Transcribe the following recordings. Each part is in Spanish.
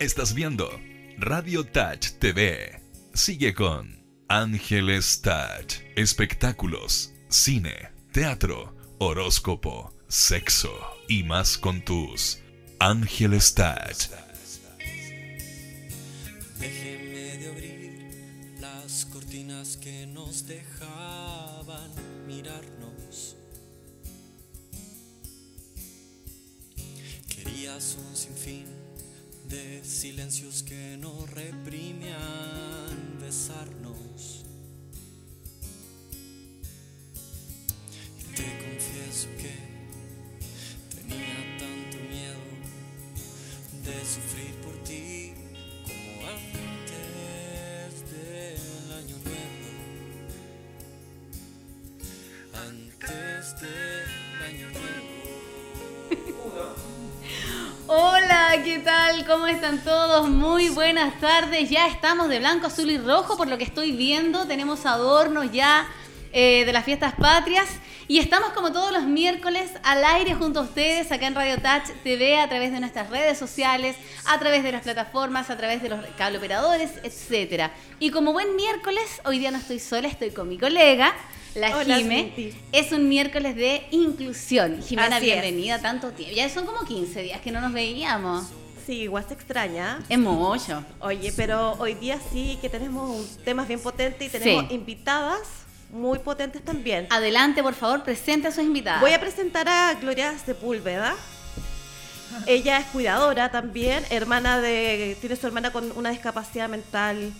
Estás viendo Radio Touch TV. Sigue con Ángeles Touch. Espectáculos, cine, teatro, horóscopo, sexo y más con tus Ángeles Touch. Déjeme de abrir las cortinas que nos dejaban mirarnos. Querías un sinfín de silencios que nos reprimían besarnos. Y te confieso que tenía tanto miedo de sufrir por tal? ¿Cómo están todos? Muy buenas tardes. Ya estamos de blanco, azul y rojo por lo que estoy viendo. Tenemos adornos ya eh, de las fiestas patrias. Y estamos como todos los miércoles al aire junto a ustedes acá en Radio Touch TV a través de nuestras redes sociales, a través de las plataformas, a través de los cable operadores, etc. Y como buen miércoles, hoy día no estoy sola, estoy con mi colega. La Hola, Jime. Cinti. Es un miércoles de inclusión. Jimena, Así es. bienvenida. Tanto tiempo. Ya son como 15 días que no nos veíamos. Sí, igual se extraña. Es mucho. Oye, pero hoy día sí que tenemos un- temas bien potentes y tenemos Sí. invitadas muy potentes también. Adelante, por favor, presente a sus invitadas. Voy a presentar a Gloria Sepúlveda. Ella es cuidadora también, hermana de, tiene su hermana con una discapacidad mental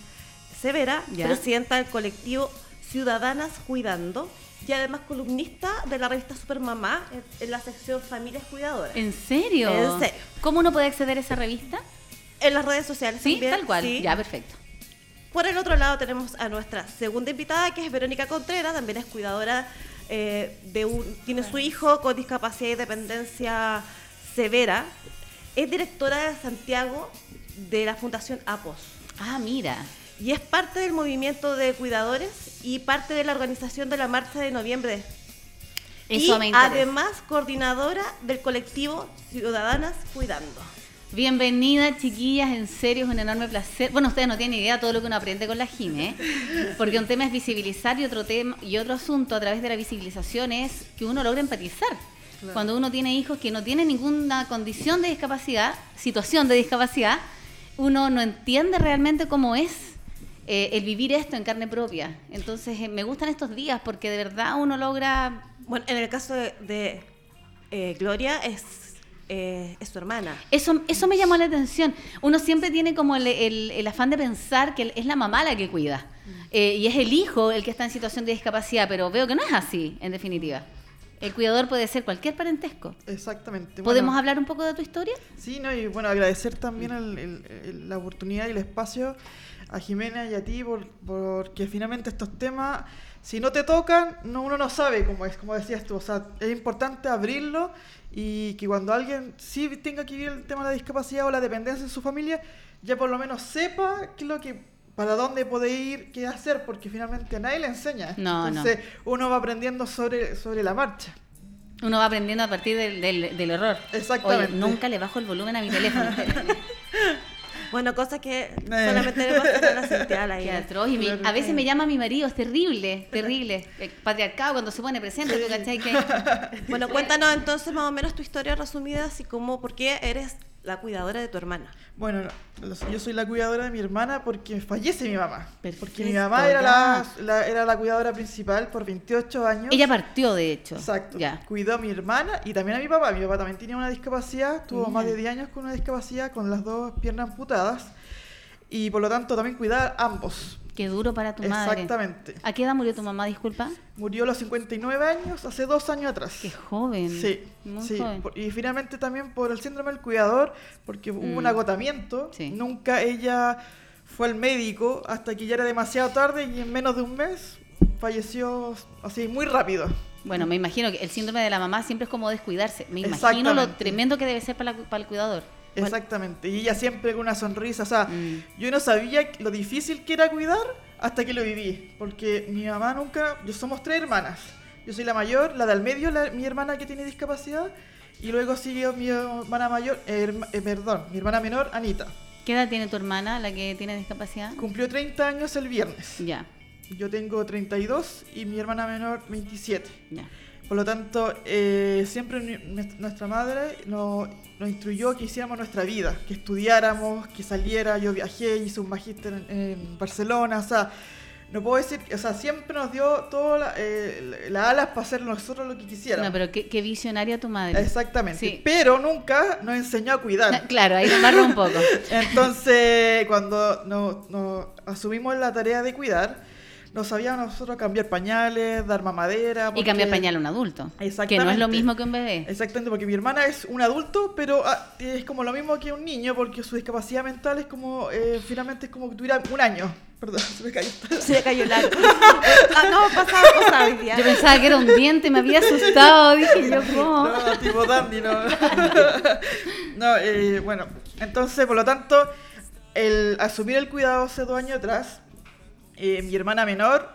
severa, Ya. presidenta del colectivo Ciudadanas Cuidando y además columnista de la revista Supermamá en, en la sección Familias Cuidadoras. ¿En serio? En serio. ¿Cómo uno puede acceder a esa revista? En las redes sociales Sí, también. tal cual. sí. Ya, perfecto. Por el otro lado tenemos a nuestra segunda invitada, que es Verónica Contreras, también es cuidadora eh, de un, tiene su hijo con discapacidad y dependencia severa. Es directora de Santiago de la Fundación APOS Ah, mira. Y es parte del movimiento de cuidadores y parte de la organización de la marcha de noviembre. Eso y me además coordinadora del colectivo Ciudadanas Cuidando. Bienvenida, chiquillas, en serio es un enorme placer. Bueno, ustedes no tienen idea de todo lo que uno aprende con la Jime, ¿eh? porque un tema es visibilizar y otro tema y otro asunto a través de la visibilización es que uno logra empatizar. Cuando uno tiene hijos que no tienen ninguna condición de discapacidad, situación de discapacidad, uno no entiende realmente cómo es eh, el vivir esto en carne propia. Entonces, eh, me gustan estos días porque de verdad uno logra Bueno, en el caso de, de, eh, Gloria es, eh, es su hermana. Eso, eso me llamó la atención. Uno siempre tiene como el, el- el afán de pensar que es la mamá la que cuida. Eh, y es el hijo el que está en situación de discapacidad, pero veo que no es así, en definitiva. El cuidador puede ser cualquier parentesco. Exactamente. ¿Podemos Bueno, hablar un poco de tu historia? Sí, no, y bueno, agradecer también el- el- el- la oportunidad y el espacio a Jimena y a ti por, porque finalmente estos temas, si no te tocan, no, uno no sabe cómo es, como decías tú. O sea, es importante abrirlo y que cuando alguien sí tenga que vivir el tema de la discapacidad o la dependencia en su familia, ya por lo menos sepa qué es lo que para dónde puede ir, qué hacer, porque finalmente a nadie le enseña. No, no. Entonces uno va aprendiendo sobre, sobre la marcha. Uno va aprendiendo a partir del, del- del error. Exactamente. Oye, nunca le bajo el volumen a mi teléfono. Bueno, cosa que solamente le pasa a la Santiago ahí. Qué atroz. Y a veces me llama mi marido, es terrible, terrible. El patriarcado cuando se pone presente, ¿tú cachai? Que Bueno, cuéntanos entonces más o menos tu historia resumida, así como por qué eres la cuidadora de tu hermana. Bueno, yo soy la cuidadora de mi hermana porque fallece mi mamá. porque mi Perfecto, mamá era la, era la cuidadora principal por 28 años. Ella partió, de hecho. Exacto. Ya. Cuidó a mi hermana y también a mi papá. Mi papá también tenía una discapacidad, tuvo más de 10 años con una discapacidad, con las dos piernas amputadas. Y por lo tanto también cuidaba a ambos. Qué duro para tu madre. Exactamente. ¿A qué edad murió tu mamá, disculpa? Murió a los 59 años, hace dos años atrás. Qué joven. Sí, Muy sí. joven. Y finalmente también por el síndrome del cuidador, porque hubo un Mm. agotamiento. Sí. Nunca ella fue al médico hasta que ya era demasiado tarde y en menos de un mes falleció así muy rápido. Bueno, me imagino que el síndrome de la mamá siempre es como descuidarse. Me imagino lo tremendo que debe ser para, la- para el cuidador. Exactamente. Y ella siempre con una sonrisa. O sea, Mm. yo no sabía lo difícil que era cuidar hasta que lo viví. Porque mi mamá nunca. Yo somos tres hermanas. Yo soy la mayor, la del medio, la- mi hermana que tiene discapacidad. Y luego sigue mi hermana mayor, eh, eh, perdón, mi hermana menor, Anita. ¿Qué edad tiene tu hermana, la que tiene discapacidad? Cumplió 30 años el viernes. Ya, Yo tengo 32 y mi hermana menor 27. ya. Por lo tanto, eh, siempre nu- nuestra- madre nos, nos instruyó que hiciéramos nuestra vida, que estudiáramos, que saliera. Yo viajé, hice un magíster en, en Barcelona, o sea, no puedo decir, o sea, siempre nos dio todas la, eh, las alas para hacer nosotros lo que quisiéramos. No, pero qué, qué visionaria tu madre. Exactamente. Sí. Pero nunca nos enseñó a cuidar. Claro, ahí nos barro un poco. Entonces, cuando nos, nos asumimos la tarea de cuidar, nos sabíamos nosotros cambiar pañales, dar mamadera. Y cambiar pañal a un adulto. Que no Exactamente. es lo mismo que un bebé. Exactamente, porque mi hermana es un adulto, pero ah, es como lo mismo que un niño, porque su discapacidad mental es como, eh, finalmente es como que tuviera un año. Perdón, se me cayó. Se le cayó el arco. ah, no, pasaba hoy día. Yo pensaba que era un diente, me había asustado. Dije yo, ¿cómo? No, tipo dandy, no. no, eh, bueno, entonces, por lo tanto, el asumir el cuidado hace dos años atrás, eh, mi hermana menor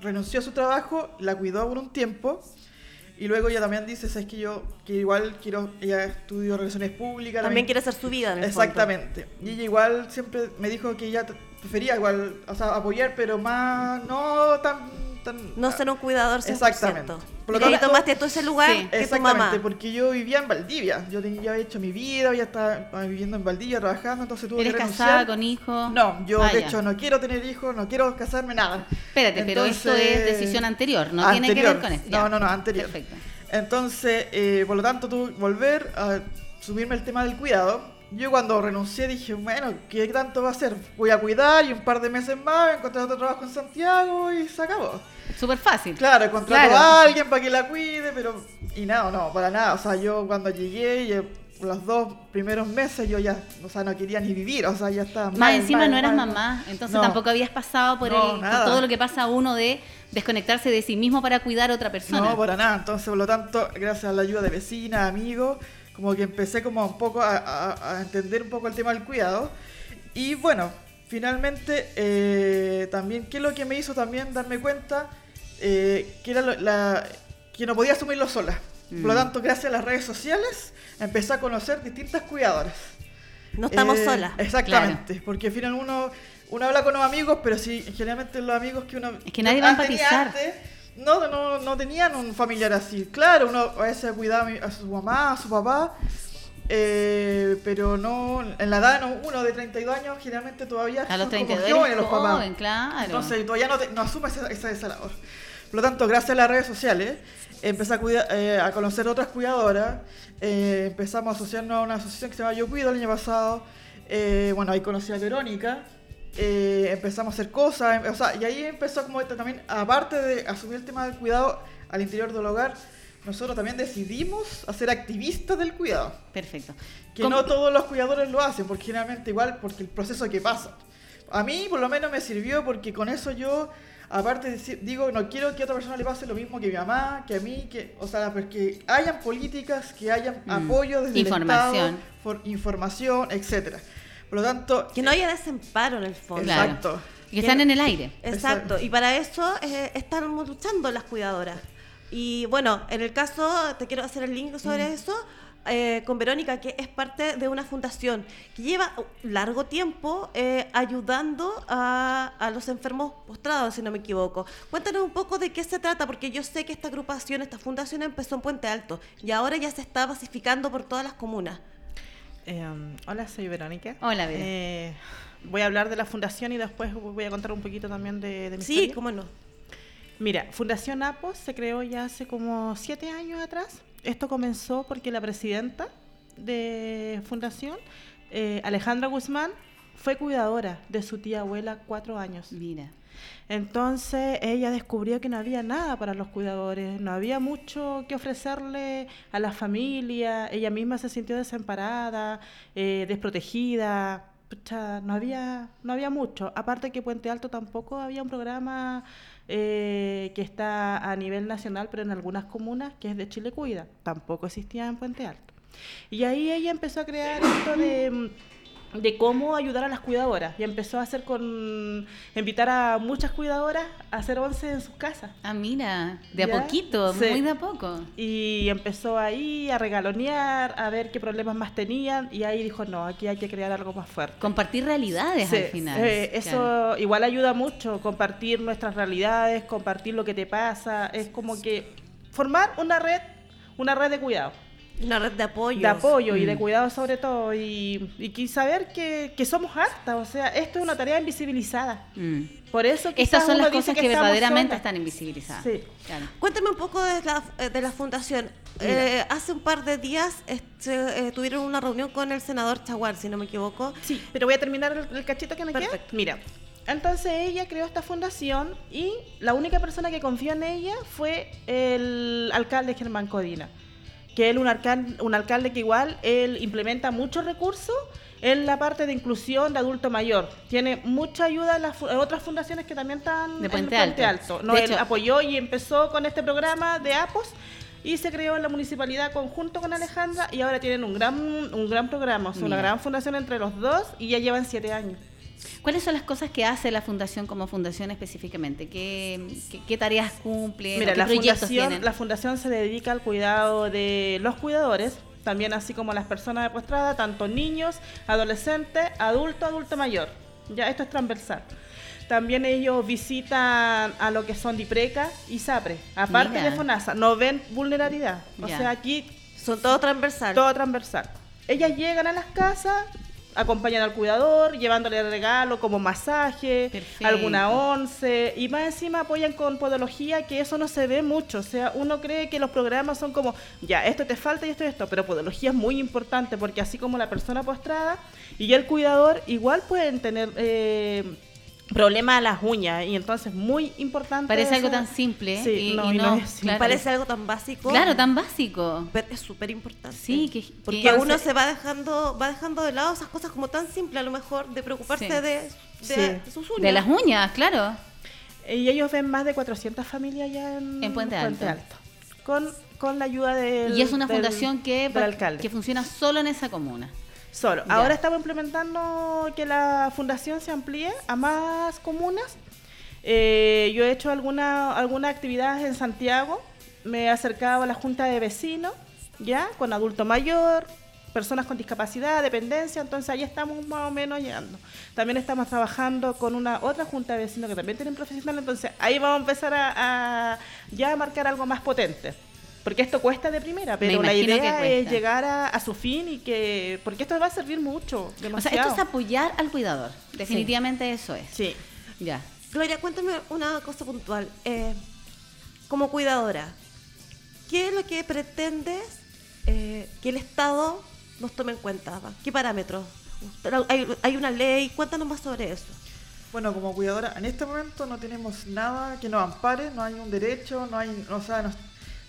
renunció a su trabajo, la cuidó por un tiempo, y luego ella también dice, sabes que yo que igual quiero, ella estudió relaciones públicas. También quiere hacer su vida en el fondo. Exactamente. Y ella igual siempre me dijo que ella prefería igual, o sea, apoyar, pero más, no tan... tan No ser un cuidador 100%. Exactamente. Por lo y ahí tanto- tomaste todo ese lugar Sí. que tu Exactamente, mamá. porque yo vivía en Valdivia. Yo tenía, ya había hecho mi vida, ya estaba viviendo en Valdivia, trabajando, entonces tuve ¿Eres que casada con hijos? No, yo Ah, de ya. hecho no quiero tener hijos, no quiero casarme, nada. Espérate, pero esto es decisión anterior, no tiene que ver con esto. No, no, no, anterior. Perfecto. Entonces, eh, por lo tanto, tuve que volver a subirme el tema del cuidado. Yo cuando renuncié dije, bueno, ¿qué tanto va a ser? Voy a cuidar y un par de meses más encontré otro trabajo en Santiago y se acabó. Súper fácil. Claro, contrato Claro. a alguien para que la cuide, pero... Y nada, no, para nada. O sea, yo cuando llegué, eh, los dos primeros meses yo ya, o sea, no quería ni vivir, o sea, ya estaba Más mal, encima mal, no eras mal, mamá, entonces No. tampoco habías pasado por, No, el, por todo lo que pasa uno de desconectarse de sí mismo para cuidar a otra persona. No, para nada. Entonces, por lo tanto, gracias a la ayuda de vecinas, amigos, como que empecé como un poco a, a- a entender un poco el tema del cuidado. Y bueno, finalmente, eh, también, ¿qué es lo que me hizo también darme cuenta? Eh, que era lo- la, que no podía asumirlo sola. Por lo Mm. tanto, gracias a las redes sociales, empecé a conocer distintas cuidadoras. No estamos Eh, solas. Exactamente, porque al final uno, uno habla con los amigos, pero si generalmente los amigos que uno... Es que nadie va a tenía empatizar. antes, no, no, no tenían un familiar así. Claro, uno a veces cuidaba a su mamá, a su papá, eh, pero no, en la edad, no, uno de 32 años generalmente todavía a los son como 32 jóvenes los papás. joven, claro. Entonces todavía no, te- no asume esa, esa, esa labor. Por lo tanto, gracias a las redes sociales, empecé a, cuida- eh, a conocer otras cuidadoras, eh, empezamos a asociarnos a una asociación que se llama Yo Cuido el año pasado, eh, bueno, ahí conocí a Verónica, eh, empezamos a hacer cosas, em- o sea, y ahí empezó como esto también, aparte de asumir el tema del cuidado al interior del hogar, nosotros también decidimos hacer activistas del cuidado. Perfecto. Que ¿Cómo- no todos los cuidadores lo hacen, porque generalmente igual, porque el proceso que pasa. A mí por lo menos me sirvió porque con eso yo, aparte de decir- digo, no quiero que a otra persona le pase lo mismo que mi mamá, que a mí, que, o sea, porque hayan políticas, que hayan Mm. apoyo desde Información. el Estado, for- información, etcétera. Por lo tanto, Que no haya desemparo en el fondo. Claro. exacto. Que están en el aire. Exacto, Exacto. y para eso eh, estamos luchando las cuidadoras. Y bueno, en el caso, te quiero hacer el link sobre eso, eh, con Verónica, que es parte de una fundación que lleva largo tiempo eh, ayudando a, a los enfermos postrados, si no me equivoco. Cuéntanos un poco de qué se trata, porque yo sé que esta agrupación, esta fundación empezó en Puente Alto y ahora ya se está basificando por todas las comunas. Eh, hola, soy Verónica. Hola, Vera. Eh, voy a hablar de la fundación y después voy a contar un poquito también de, de mi Sí, historia. cómo no. Mira, Fundación APOS se creó ya hace como siete años atrás. Esto comenzó porque la presidenta de Fundación, eh, Alejandra Guzmán, fue cuidadora de su tía abuela cuatro años. Mira. Entonces ella descubrió que no había nada para los cuidadores, no había mucho que ofrecerle a la familia, ella misma se sintió desamparada, eh, desprotegida, pucha, no había, no había mucho. Aparte que Puente Alto tampoco había un programa eh, que está a nivel nacional, pero en algunas comunas, que es de Chile Cuida, tampoco existía en Puente Alto. Y ahí ella empezó a crear esto de... de cómo ayudar a las cuidadoras y empezó a hacer con invitar a muchas cuidadoras a hacer once en sus casas Ah, mira, de a ¿Ya? poquito, Sí. muy de a poco. y empezó ahí a regalonear a ver qué problemas más tenían y ahí dijo no aquí hay que crear algo más fuerte Compartir realidades Sí, al final. eh, eso claro. igual ayuda mucho, compartir nuestras realidades, compartir lo que te pasa, es como que formar una red, una red de cuidado, Una red de apoyo. de apoyo y de Mm. cuidado sobre todo, y, y que saber que, que somos hartas, o sea, esto es una tarea invisibilizada. Mm. Por eso Estas son las cosas que, estamos verdaderamente solas. están invisibilizadas. Sí. Claro. Cuéntame un poco de la, eh, de la fundación. Eh, hace un par de días este, eh, tuvieron una reunión con el senador Chaguar, si no me equivoco. Sí, pero voy a terminar el, el cachito que me queda. Perfecto. Mira, entonces ella creó esta fundación y la única persona que confió en ella fue el alcalde Germán Codina, que él un alcalde, un alcalde que igual él implementa muchos recursos en la parte de inclusión de adulto mayor. Tiene mucha ayuda en, las en otras fundaciones que también están De en Puente Alto. No, De él hecho- apoyó y empezó con este programa de APOS y se creó en la municipalidad conjunto con Alejandra y ahora tienen un gran, un gran programa, o sea, una gran fundación entre los dos y ya llevan siete años. ¿Cuáles son las cosas que hace la fundación como fundación específicamente? ¿Qué, qué, qué tareas cumple? Mira, ¿Qué la proyectos fundación, tienen? la fundación se dedica al cuidado de los cuidadores, también así como las personas de postrada, tanto niños, adolescentes, adulto, adulto mayor. Ya esto es transversal. También ellos visitan a lo que son DIPRECA y SAPRE, aparte Mira. de FONASA, no ven vulnerabilidad. O Ya. sea, aquí Son todos transversal. todo transversal. Ellas llegan a las casas, acompañan al cuidador, llevándole regalo como masaje, Perfecto. alguna once, y más encima apoyan con podología, que eso no se ve mucho. O sea, uno cree que los programas son como, ya, esto te falta y esto y esto, pero podología es muy importante porque así como la persona postrada y el cuidador igual pueden tener... Eh, problemas a las uñas y entonces muy importante Parece algo eso. tan simple Sí, y, no, y y no no, es simple. claro. Parece algo tan básico. Claro, tan básico. Pero es súper importante. Sí, que, Porque que- uno se va dejando, va dejando de lado esas cosas como tan simples a lo mejor de preocuparse Sí. de, de Sí. sus uñas. de las uñas, claro. Y ellos ven más de 400 familias ya en, En Puente Alto. Con, con la ayuda del y es una del- fundación que, del alcalde. que funciona solo en esa comuna. Solo. Ya. Ahora estamos implementando que la fundación se amplíe a más comunas. Eh, yo he hecho alguna, alguna actividad en Santiago. Me he acercado a la junta de vecinos, ya, con adulto mayor, personas con discapacidad, dependencia, entonces ahí estamos más o menos llegando. También estamos trabajando con una otra junta de vecinos que también tienen profesionales, entonces ahí vamos a empezar a, a ya a marcar algo más potente. Porque esto cuesta de primera, pero la idea es llegar a, a su fin y que. Porque esto va a servir mucho, O sea, demasiado. esto es apoyar al cuidador. Definitivamente eso es. Sí. Ya. Gloria, cuéntame una cosa puntual. Eh, como cuidadora, ¿qué es lo que pretendes eh, que el Estado nos tome en cuenta? ¿Qué parámetros? ¿Hay, hay una ley? Cuéntanos más sobre eso. Bueno, como cuidadora, en este momento no tenemos nada que nos ampare, no hay un derecho, no hay, o sea, nos-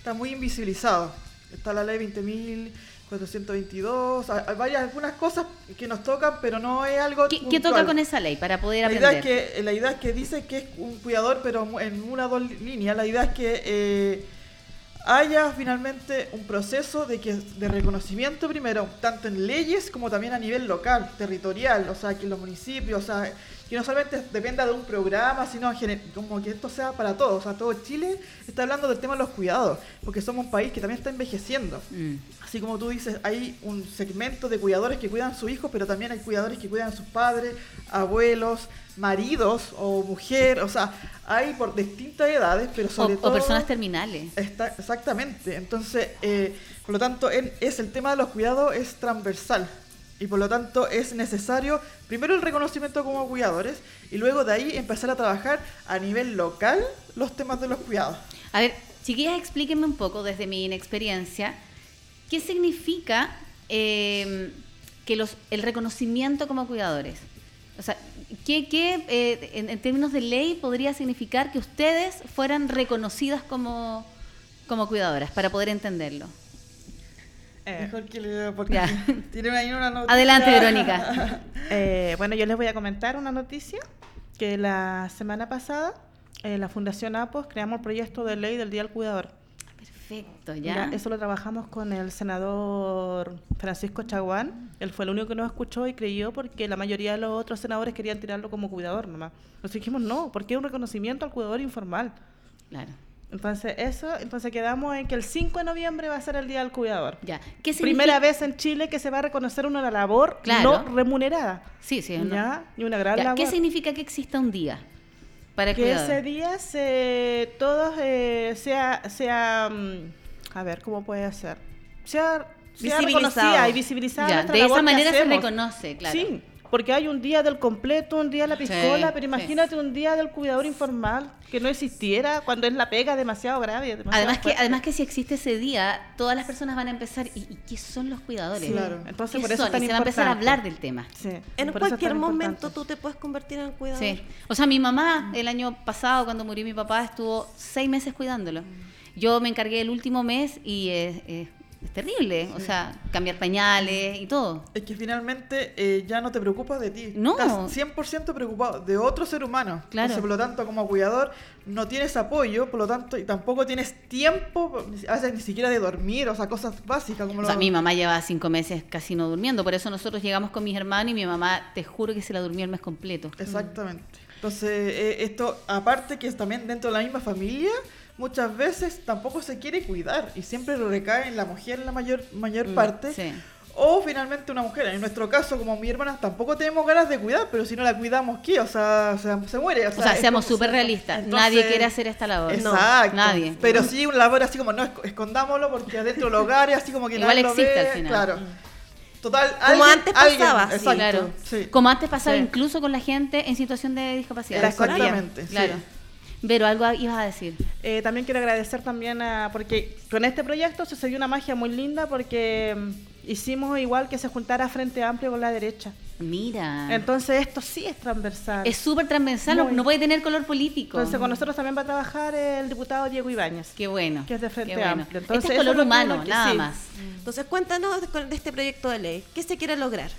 está muy invisibilizado. Está la ley 20.422, hay, varias, algunas cosas que nos tocan, pero no es algo ¿Qué, qué toca con esa ley para poder La idea, es que, la idea es que dice que es un cuidador, pero en una o dos líneas. La idea es que eh, haya finalmente un proceso de, que, de reconocimiento primero, tanto en leyes como también a nivel local, territorial, o sea, que los municipios, o sea, que no solamente dependa de un programa, sino como que esto sea para todos. O sea, todo Chile está hablando del tema de los cuidados, porque somos un país que también está envejeciendo. Mm. Así como tú dices, hay un segmento de cuidadores que cuidan a sus hijos, pero también hay cuidadores que cuidan a sus padres, abuelos, maridos o mujer, o sea, hay por distintas edades, pero O, sobre o todo... personas terminales. Está, exactamente, entonces, eh, por lo tanto, en- es el tema de los cuidados es transversal y por lo tanto es necesario primero el reconocimiento como cuidadores y luego de ahí empezar a trabajar a nivel local los temas de los cuidados. A ver, chiquillas, explíquenme un poco desde mi inexperiencia, ¿qué significa eh, que los, el reconocimiento como cuidadores? O sea, ¿qué, qué, eh, en, en términos de ley podría significar que ustedes fueran reconocidas como, como cuidadoras, para poder entenderlo? Eh, Mejor que le porque tienen ahí una noticia. Adelante, Verónica. eh, bueno, yo les voy a comentar una noticia que la semana pasada eh, la Fundación APOS creamos el proyecto de ley del Día del Cuidador. Perfecto, ya. Mira, eso lo trabajamos con el senador Francisco Chaguán. Él fue el único que nos escuchó y creyó porque la mayoría de los otros senadores querían tirarlo como cuidador nomás. Nos dijimos no, porque es un reconocimiento al cuidador informal. Claro. Entonces, eso, entonces quedamos en que el 5 de noviembre va a ser el Día del Cuidador. Ya. ¿Qué Primera vez en Chile que se va a reconocer una labor Claro. no remunerada. Sí, sí. no. ¿Ya? Y una gran Ya, labor. ¿Qué significa que exista un día para el que ese día se todos eh, sea sea mm, a ver cómo puede ser sea, sea reconocida y visibilizada Ya, de esa manera se reconoce, claro. sí porque hay un día del completo un día de la piscola Sí, pero sí. imagínate un día del cuidador informal que no existiera cuando es la pega demasiado grave demasiado Además que, además que si existe ese día, todas las personas van a empezar, ¿y, y qué son los cuidadores? Sí, claro. Entonces, ¿Qué por eso es tan y se va a empezar a hablar del tema. Sí, En cualquier momento importante. tú te puedes convertir en cuidador. Sí. O sea, mi mamá el año pasado, cuando murió mi papá, estuvo seis meses cuidándolo. Yo me encargué el último mes y es, es- es terrible. O sea, cambiar pañales y todo. Es que finalmente eh, ya no te preocupas de ti. No. Estás 100% preocupado de otro ser humano. Claro. Entonces, por lo tanto, como cuidador, no tienes apoyo, por lo tanto, y tampoco tienes tiempo, a veces ni siquiera de dormir, o sea, cosas básicas como O sea, lo- mi mamá lleva cinco meses casi no durmiendo. Por eso nosotros llegamos con mis hermanos y mi mamá, te juro que se la durmió el mes completo. Exactamente. Entonces, eh, esto, aparte que es también dentro de la misma familia, muchas veces tampoco se quiere cuidar y siempre lo recae en la mujer en la mayor, mayor Mm, parte. sí. O finalmente una mujer. En nuestro caso, como mi hermana, tampoco tenemos ganas de cuidar, pero si no la cuidamos, ¿qué? O sea, o sea, se muere. O O sea, seamos súper realistas. Entonces- Nadie quiere hacer esta labor. Exacto. Nadie. Pero sí un labor así como, no, esc- escondámoslo porque adentro del hogar es así como que Igual nadie lo existe ve, al final. Claro. Total, Como alguien- antes alguien- pasaba, sí. exacto, Claro. sí. Como antes pasaba Sí. incluso con la gente en situación de discapacidad. Exactamente. sí. Claro. Pero algo ibas a decir. Eh, también quiero agradecer también a, porque con este proyecto sucedió una magia muy linda porque mm, hicimos igual que se juntara Frente Amplio con la derecha. Mira. Entonces esto sí es transversal. es súper transversal, no- Muy. no puede tener color político. Entonces con nosotros también va a trabajar el diputado Diego Ibáñez. Qué bueno. Que es de Frente qué bueno. Amplio. este Entonces, es eso color es lo que humano, nada sí. más. Entonces cuéntanos de este proyecto de ley. ¿Qué se quiere lograr?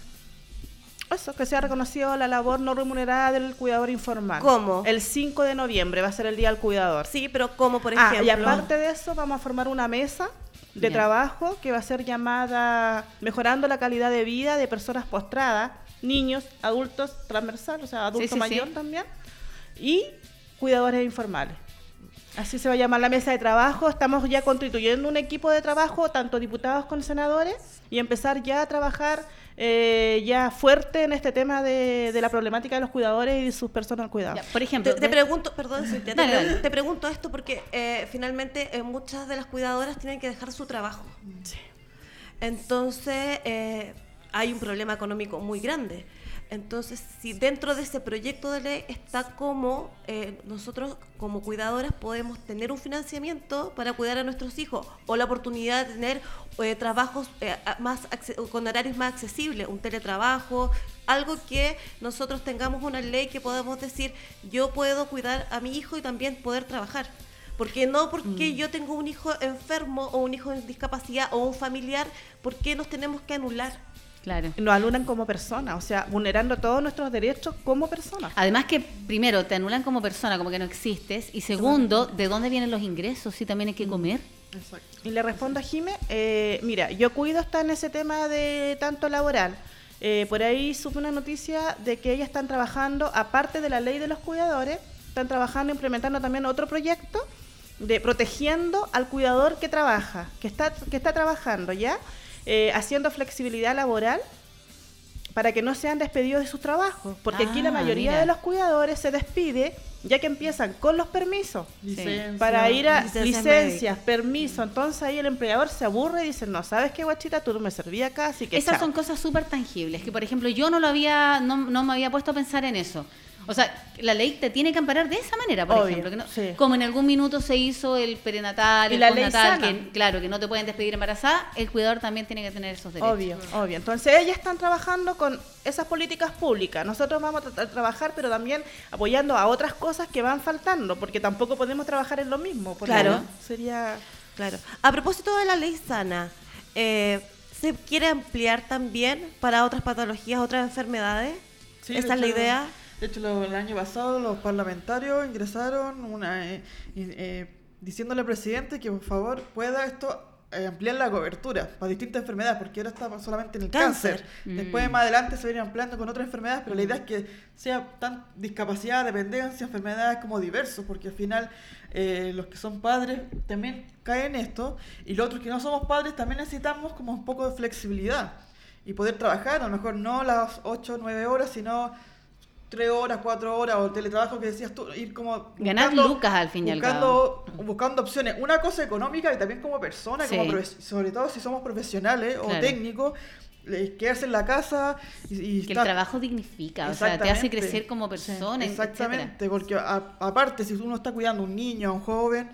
Eso, que sea reconocido la labor no remunerada del cuidador informal. ¿Cómo? El 5 de noviembre va a ser el Día del Cuidador. Sí, pero como por Ah, ejemplo... y aparte de eso, vamos a formar una mesa de trabajo que va a ser llamada Mejorando la calidad de vida de personas postradas, niños, adultos transversal, o sea, adulto Sí, sí, mayor sí. también, y cuidadores informales. Así se va a llamar la mesa de trabajo. Estamos ya constituyendo un equipo de trabajo, tanto diputados como senadores, y empezar ya a trabajar eh, ya fuerte en este tema de, de la problemática de los cuidadores y de sus personas al cuidado. Ya, por ejemplo, Te, pregunto, perdón, Cintia, te, Dale, pre- dale. te pregunto esto porque eh, finalmente eh, muchas de las cuidadoras tienen que dejar su trabajo. Entonces, eh, hay un problema económico muy grande. Entonces, si dentro de ese proyecto de ley está como eh, nosotros como cuidadoras podemos tener un financiamiento para cuidar a nuestros hijos o la oportunidad de tener eh, trabajos eh, más con horarios más accesibles, un teletrabajo, algo que nosotros tengamos una ley que podamos decir yo puedo cuidar a mi hijo y también poder trabajar. Porque no porque yo tengo un hijo enfermo o un hijo en discapacidad o un familiar, ¿por qué nos tenemos que anular? Claro. Nos anulan como personas, o sea, vulnerando todos nuestros derechos como personas. Además que, primero, te anulan como persona, como que no existes. Y segundo, ¿de dónde vienen los ingresos? Si también hay que comer. Exacto. Y le respondo a Jime, eh, mira, yo cuido está en ese tema de tanto laboral. Eh, por ahí supe una noticia de que ellas están trabajando, aparte de la ley de los cuidadores, están trabajando, implementando también otro proyecto de protegiendo al cuidador que trabaja, que está, que está trabajando ya, eh, haciendo flexibilidad laboral para que no sean despedidos de sus trabajos. Porque aquí la Ah, mayoría mira. de los cuidadores se despide ya que empiezan con los permisos Licencia. para ir a Licencias licencias, permiso. Entonces ahí el empleador se aburre y dice, no, ¿sabes qué, guachita? Tú no me servías acá, así que Esas chao". son cosas súper tangibles, que por ejemplo yo no lo había, no, no me había puesto a pensar en eso. O sea, la ley te tiene que amparar de esa manera, por Obvio, ejemplo. Que no- sí. Como en algún minuto se hizo el prenatal, Y el la ley postnatal, que claro, que no te pueden despedir embarazada, el cuidador también tiene que tener esos derechos. Obvio, obvio. Entonces ellas están trabajando con esas políticas públicas. Nosotros vamos a trabajar, pero también apoyando a otras cosas que van faltando, porque tampoco podemos trabajar en lo mismo. porque Claro. Sería... Claro. A propósito de la ley sana, eh, ¿se quiere ampliar también para otras patologías, otras enfermedades? Sí, ¿Esa es la idea? De hecho, lo- el año pasado los parlamentarios ingresaron una, eh, eh, diciéndole al presidente que por favor pueda esto eh, ampliar la cobertura para distintas enfermedades, porque ahora está solamente en el Cáncer. cáncer. Mm. Después más adelante se viene ampliando con otras enfermedades, pero la idea es que sea tan discapacidad, dependencia, enfermedades como diversos, porque al final eh, los que son padres también caen en esto, y los otros que no somos padres también necesitamos como un poco de flexibilidad y poder trabajar, a lo mejor no las 8 o 9 horas, sino 3 horas, 4 horas, o teletrabajo que decías tú, ir como... Ganar lucas al fin y al buscando, buscando opciones. Una cosa económica y también como persona, como Sí. sobre todo si somos profesionales o técnicos, eh, quedarse en la casa y, y Que el trabajo dignifica, o sea, te hace crecer como persona. Exactamente, porque a- aparte si uno está cuidando a un niño, a un joven,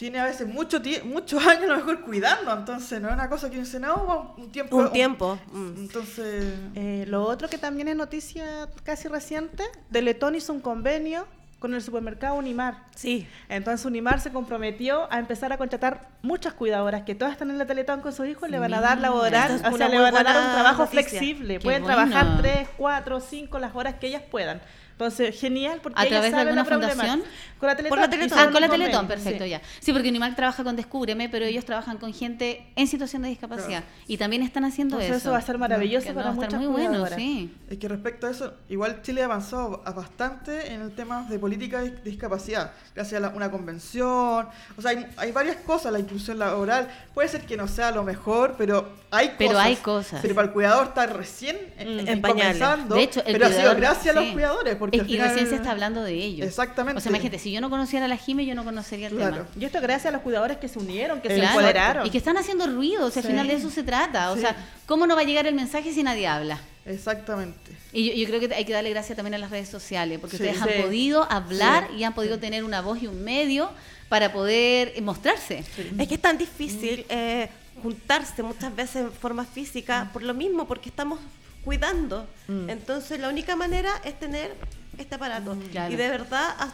tiene a veces mucho muchos años a lo mejor cuidando, entonces no es una cosa que dice, no, un tiempo. Un tiempo. mm. Entonces, Eh, lo otro que también es noticia casi reciente, Teletón hizo un convenio con el supermercado Unimar. Sí. Entonces Unimar se comprometió a empezar a contratar muchas cuidadoras que todas están en la Teletón con sus hijos, le van a dar laboral, es o sea, le van a dar un buena trabajo noticia. flexible, Qué pueden bueno. trabajar tres, cuatro, cinco las horas que ellas puedan. Entonces, genial, porque ¿A través de alguna fundación? Con la Teletón. Por la Teletón. hicieron Ah, con la un Teletón, perfecto, sí. ya. Sí, porque Unimark trabaja con Descúbreme, pero ellos trabajan con gente en situación de discapacidad. Y también están haciendo Entonces, eso. eso va a ser maravilloso no, para va a estar muchas muy bueno, sí. es que respecto a eso, igual Chile ha avanzado bastante en el tema de política de discapacidad, gracias a la- una convención, o sea, hay, hay varias cosas, la inclusión laboral, puede ser que no sea lo mejor, pero hay Pero cosas. hay cosas. Pero para el cuidador está recién Mm, en en pañales. comenzando, De hecho, el pero ha sido gracias a los cuidadores, porque Es- al y final- recién se está hablando de ellos. Exactamente. O sea, imagínate, si yo no conociera a la Jime, yo no conocería el Claro. tema. Y esto gracias a los cuidadores que se unieron, que se empoderaron. Y que están haciendo ruido, o sea, Sí. al final de eso se trata. O Sí. sea, ¿cómo no va a llegar el mensaje si nadie habla? Exactamente. Y yo, yo creo que hay que darle gracias también a las redes sociales, porque Sí. ustedes han podido hablar Sí. y han podido tener una voz y un medio para poder eh, mostrarse. Es que es tan difícil eh, juntarse muchas veces en forma física por lo mismo, porque estamos cuidando. Entonces la única manera es tener este aparato. Claro. Y de verdad ha,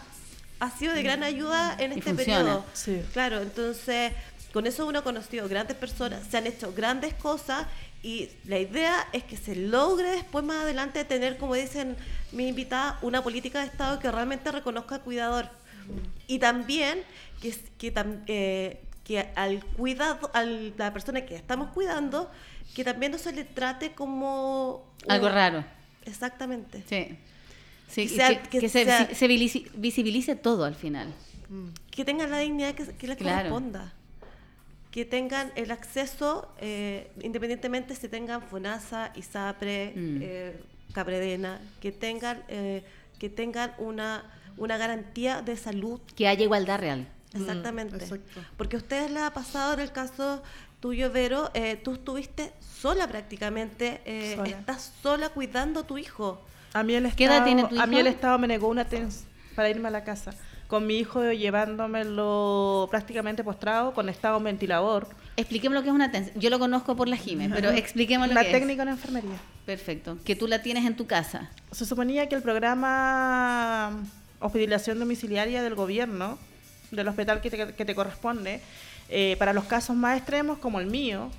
ha sido de gran ayuda en Y este funciona. periodo. Sí. Claro, entonces con eso uno ha conocido grandes personas, se han hecho grandes cosas y la idea es que se logre después más adelante tener, como dicen mi invitada, una política de Estado que realmente reconozca al cuidador. Y también que, que, eh, que al cuidado, a la persona que estamos cuidando, que también no se le trate como... Algo un- raro. Exactamente. Sí. Sí, Que y sea- que, que que se, sea- visibilice todo al final. que tengan la dignidad que, que les Claro. corresponda. Que tengan el acceso, eh, independientemente si tengan FONASA, ISAPRE, Mm. eh, Capredena, que tengan, eh, que tengan una, una garantía de salud. Que haya igualdad real. Exactamente. exacto. Porque a ustedes les ha pasado en el caso tuyo, Vero, eh, tú estuviste sola prácticamente, eh, Sola. estás sola cuidando a tu hijo. A mí el ¿Qué edad Estado, tiene tu A mí hijo? el Estado me negó una TENS para irme a la casa. Con mi hijo llevándomelo prácticamente postrado, con estado a un ventilador. Expliquemos lo que es una TENS. Yo lo conozco por la Jime, pero expliquemos lo Una que técnica en enfermería. es. Perfecto. Que tú la tienes en tu casa. Se suponía que el programa hospitalización domiciliaria del gobierno, del hospital que te, que te corresponde, eh, para los casos más extremos como el mío,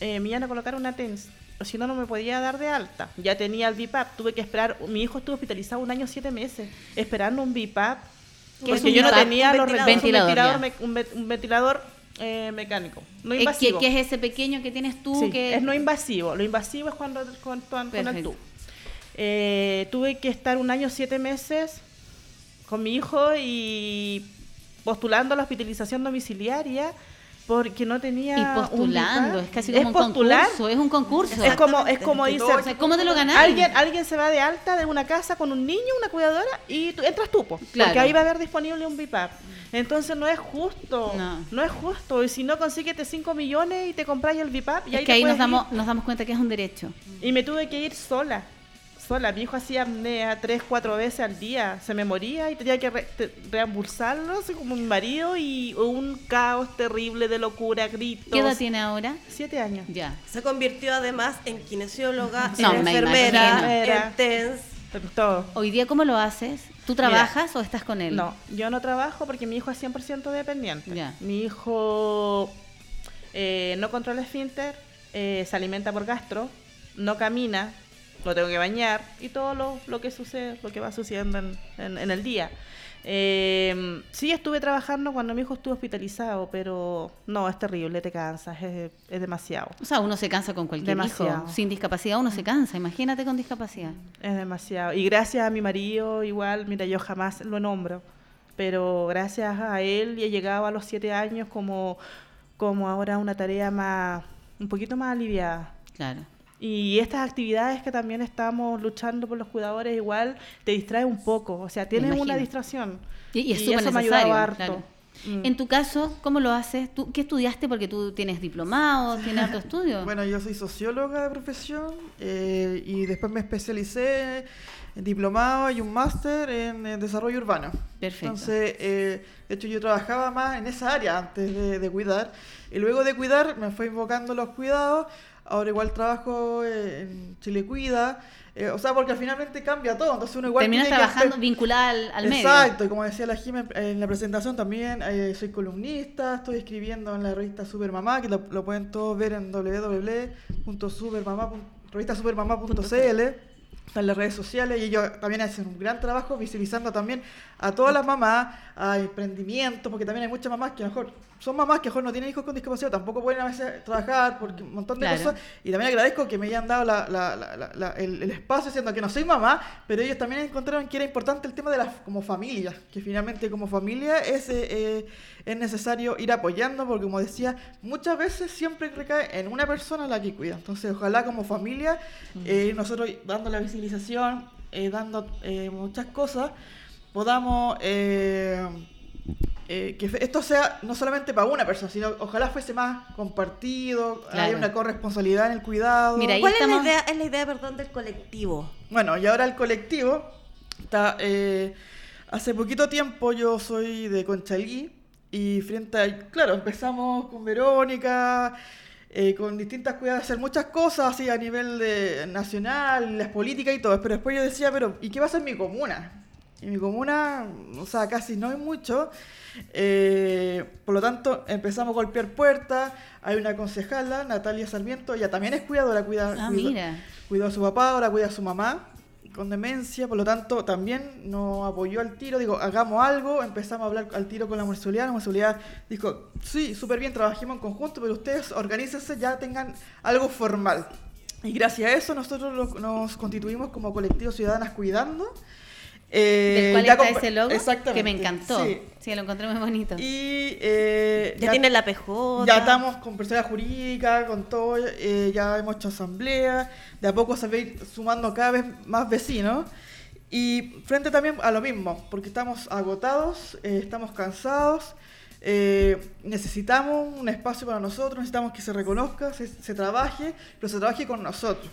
eh, me iban a colocar una TENS. Si no, no me podía dar de alta. Ya tenía el BIPAP. Tuve que esperar. Mi hijo estuvo hospitalizado un año siete meses, esperando un BIPAP. ¿Qué es Porque un yo no tenía Un los ventilador. Un Ventilador, ventilador, me- un, ve- un ventilador eh, mecánico. No Eh, ¿Qué, invasivo. qué es ese pequeño que tienes tú? Sí, que es no invasivo. Lo invasivo es cuando con, con- con el tubo. Eh, tuve que estar un año, siete meses con mi hijo y postulando la hospitalización domiciliaria porque no tenía. Y un postulando, BIPAP. es casi como un postular. concurso, es un concurso. Es como, es como dice. todo O sea, ¿cómo te lo ganas? Alguien, alguien se va de alta de una casa con un niño, una cuidadora, y tú, entras tú, Claro. porque ahí va a haber disponible un BIPAP. Entonces no es justo, No. no, es justo. Y si no, consíguete 5 millones y te compráis el BIPAP. Y es ahí que ahí nos ir. damos, nos damos cuenta que es un derecho. Y me tuve que ir sola. Sola. Mi hijo hacía apnea tres, cuatro veces al día. Se me moría y tenía que re- te- reambulsarlo, así como mi marido, y un caos terrible de locura, gritos. ¿Qué edad tiene ahora? Siete años. Ya. Se convirtió además en kinesióloga, No, en me enfermera, en TENS. Todo. Hoy día, ¿cómo lo haces? ¿Tú trabajas o estás con él? No, yo no trabajo porque mi hijo es 100% dependiente. Ya. Mi hijo eh, no controla esfínter, eh, se alimenta por gastro, no camina, lo tengo que bañar y todo lo, lo que sucede, lo que va sucediendo en, en- en el día. Eh, sí, estuve trabajando cuando mi hijo estuvo hospitalizado, pero no, es terrible, te cansas, es, es demasiado. O sea, uno se cansa con cualquier Demasiado. hijo. Sin discapacidad uno se cansa. Imagínate con discapacidad. Es demasiado. Y gracias a mi marido, igual, mira, yo jamás lo nombro, pero gracias a él he llegado a los siete años como, como ahora una tarea más, un poquito más aliviada. Claro. Y estas actividades que también estamos luchando por los cuidadores, igual te distrae un poco, o sea, tienes una distracción. Y, y es súper eso me ha ayudado necesario. harto. claro. Mm. En tu caso, ¿cómo lo haces? ¿Tú, ¿Qué estudiaste? Porque tú tienes diplomado, tienes harto estudio. Bueno, yo soy socióloga de profesión eh, y después me especialicé diplomado y un máster en, eh, desarrollo urbano. Perfecto. Entonces, eh, de hecho, yo trabajaba más en esa área antes de, de cuidar. Y luego de cuidar, me fue invocando los cuidados. Ahora igual trabajo eh, en Chile Cuida. eh, o sea, porque finalmente cambia todo. Entonces uno igual Terminas trabajando empe- vinculada al, al medio. Exacto, y como decía la Jimé en la presentación también, eh, soy columnista, estoy escribiendo en la revista Supermamá, que lo, lo pueden todos ver en www.supermamá, revistasupermamá.cl, está en las redes sociales y ellos también hacen un gran trabajo visibilizando también a todas las mamás, a emprendimientos, porque también hay muchas mamás que a lo mejor son mamás que a mejor no tienen hijos con discapacidad, tampoco pueden a veces trabajar porque un montón de Claro. cosas. Y también agradezco que me hayan dado la- el, el espacio, siendo que no soy mamá, pero ellos también encontraron que era importante el tema de la como familia, que finalmente como familia es, eh, eh, es necesario ir apoyando, porque como decía, muchas veces siempre recae en una persona la que cuida. Entonces, ojalá como familia, eh, nosotros dando la visibilización, eh, dando muchas cosas, podamos... eh, eh, que esto sea no solamente para una persona, sino ojalá fuese más compartido, Claro. haya una corresponsabilidad en el cuidado. Mira, ¿Cuál estamos- es la idea, es la idea perdón, del colectivo? Bueno, y ahora el colectivo está. eh, hace poquito tiempo yo soy de Conchalí y frente a. Claro, empezamos con Verónica. eh, con distintas cuidadas, hacer muchas cosas así a nivel de nacional, las políticas y todo, pero después yo decía, pero ¿y qué pasa en mi comuna? En mi comuna, o sea, casi no hay mucho, eh, por lo tanto empezamos a golpear puertas, hay una concejala, Natalia Sarmiento, ella también es cuidadora, cuida, Ah, cuida- mira. cuidó a su papá, ahora cuida a su mamá con demencia, por lo tanto también nos apoyó al tiro, digo, hagamos algo, empezamos a hablar al tiro con la municipalidad, la municipalidad dijo, sí, súper bien, trabajemos en conjunto, pero ustedes organícense, ya tengan algo formal. Y gracias a eso nosotros nos constituimos como colectivo Ciudadanas Cuidando. Eh, Del cual ya está ese logo Exactamente, que me encantó. sí. Sí, lo encontré muy bonito. Y eh, Ya, tiene la PJ. ya estamos con personas jurídicas, con todo, eh, ya hemos hecho asamblea, de a poco se va a ir sumando cada vez más vecinos. Y frente también a lo mismo, porque estamos agotados, eh, estamos cansados, eh, necesitamos un espacio para nosotros, necesitamos que se reconozca, se, se trabaje, pero se trabaje con nosotros.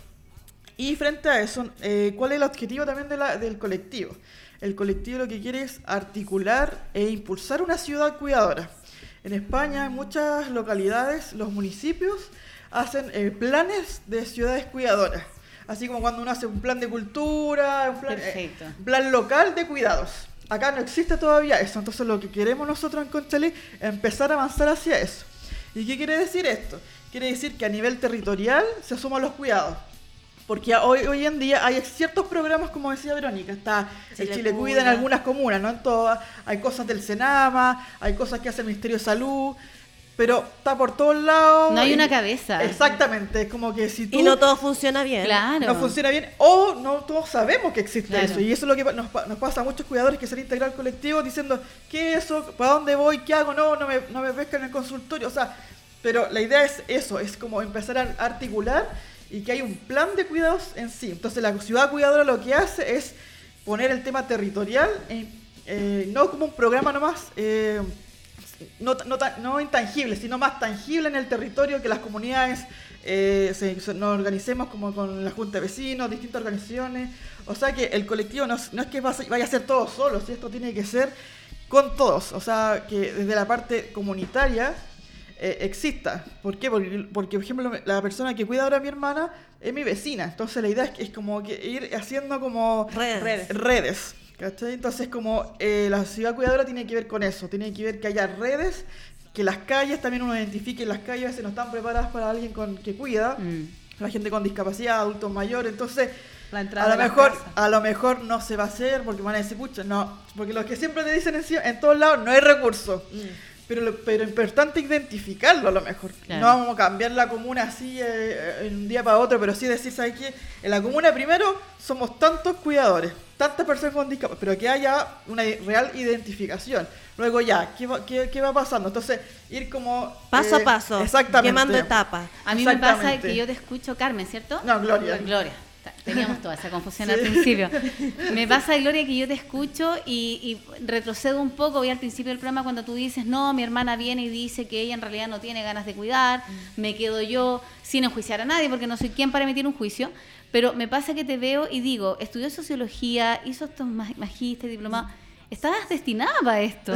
Y frente a eso, eh, ¿cuál es el objetivo también de la- del colectivo? El colectivo lo que quiere es articular e impulsar una ciudad cuidadora. En España, en muchas localidades, los municipios hacen eh, planes de ciudades cuidadoras. Así como cuando uno hace un plan de cultura, un plan, eh, plan local de cuidados. Acá no existe todavía eso, entonces lo que queremos nosotros en Conchalí es empezar a avanzar hacia eso. ¿Y qué quiere decir esto? Quiere decir que a nivel territorial se asuman los cuidados. Porque hoy, hoy en día hay ciertos programas, como decía Verónica, está el Chile Chile Cuida en algunas comunas, no en todas. Hay cosas del Senama, hay cosas que hace el Ministerio de Salud, pero está por todos lados. No hay y- una cabeza. Exactamente, es como que si tú Y no todo funciona bien. Claro. no funciona bien o no todos sabemos que existe Claro. eso y eso es lo que nos, pa- nos pasa a muchos cuidadores que se han integrado al colectivo diciendo ¿qué es eso? ¿para dónde voy? ¿qué hago? no, no me, no me pescan en el consultorio o sea, pero la idea es eso es como empezar a articular y que hay un plan de cuidados en sí entonces la ciudad cuidadora lo que hace es poner el tema territorial en- eh, no como un programa nomás eh, no, no, no intangible, sino más tangible en el territorio que las comunidades eh, se- nos organicemos como con la Junta de Vecinos, distintas organizaciones. O sea que el colectivo no, no es que vaya a ser todo solo, esto tiene que ser con todos. O sea que desde la parte comunitaria eh, exista. ¿Por qué? Porque, porque, por ejemplo, la persona que cuida ahora a mi hermana es mi vecina. Entonces la idea es, que- es como que ir haciendo como Redes. redes. ¿cachai? Entonces, como eh, la ciudad cuidadora tiene que ver con eso, tiene que ver que haya redes, que las calles también uno identifique, las calles a veces no están preparadas para alguien con, que cuida, Mm. la gente con discapacidad, adultos mayores, entonces La a lo mejor, casa. a lo mejor no se va a hacer porque van a decir, pucha, no, porque lo que siempre te dicen en todos lados no hay recursos. Pero, lo- pero es importante identificarlo a lo mejor. Claro. No vamos a cambiar la comuna así eh, en un día para otro, pero sí decir, ¿sabes qué? En la comuna primero somos tantos cuidadores, tantas personas con discapacidad, pero que haya una real identificación. Luego ya, ¿qué va, qué, qué va pasando? Entonces, ir como... Paso eh, a paso, Exactamente. quemando etapas. A mí me pasa que yo te escucho, Carmen, ¿cierto? No, Gloria. Gloria. Teníamos toda esa confusión Sí. al principio. Me pasa, Gloria, que yo te escucho y, y retrocedo un poco. Voy al principio del programa cuando tú dices, no, mi hermana viene y dice que ella en realidad no tiene ganas de cuidar, Mm. me quedo yo sin enjuiciar a nadie porque no soy quien para emitir un juicio. Pero me pasa que te veo y digo, estudió sociología, hizo estos ma- magíster, diplomados. Estabas destinada para esto.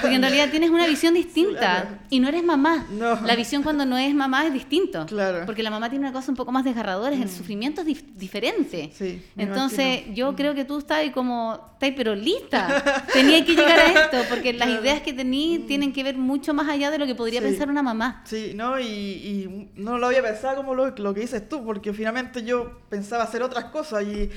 Porque en realidad tienes una visión distinta. Claro. Y no eres mamá. No. La visión cuando no es mamá es distinto. Claro. Porque la mamá tiene una cosa un poco más desgarradora, el sufrimiento es dif- diferente. Sí, Entonces, imagino. yo creo que tú estás ahí como, estás pero lista. Tenía que llegar a esto, porque las ideas que tení tienen que ver mucho más allá de lo que podría Sí. pensar una mamá. Sí, ¿no? Y, y no lo había pensado como lo, lo que dices tú, porque finalmente yo pensaba hacer otras cosas y...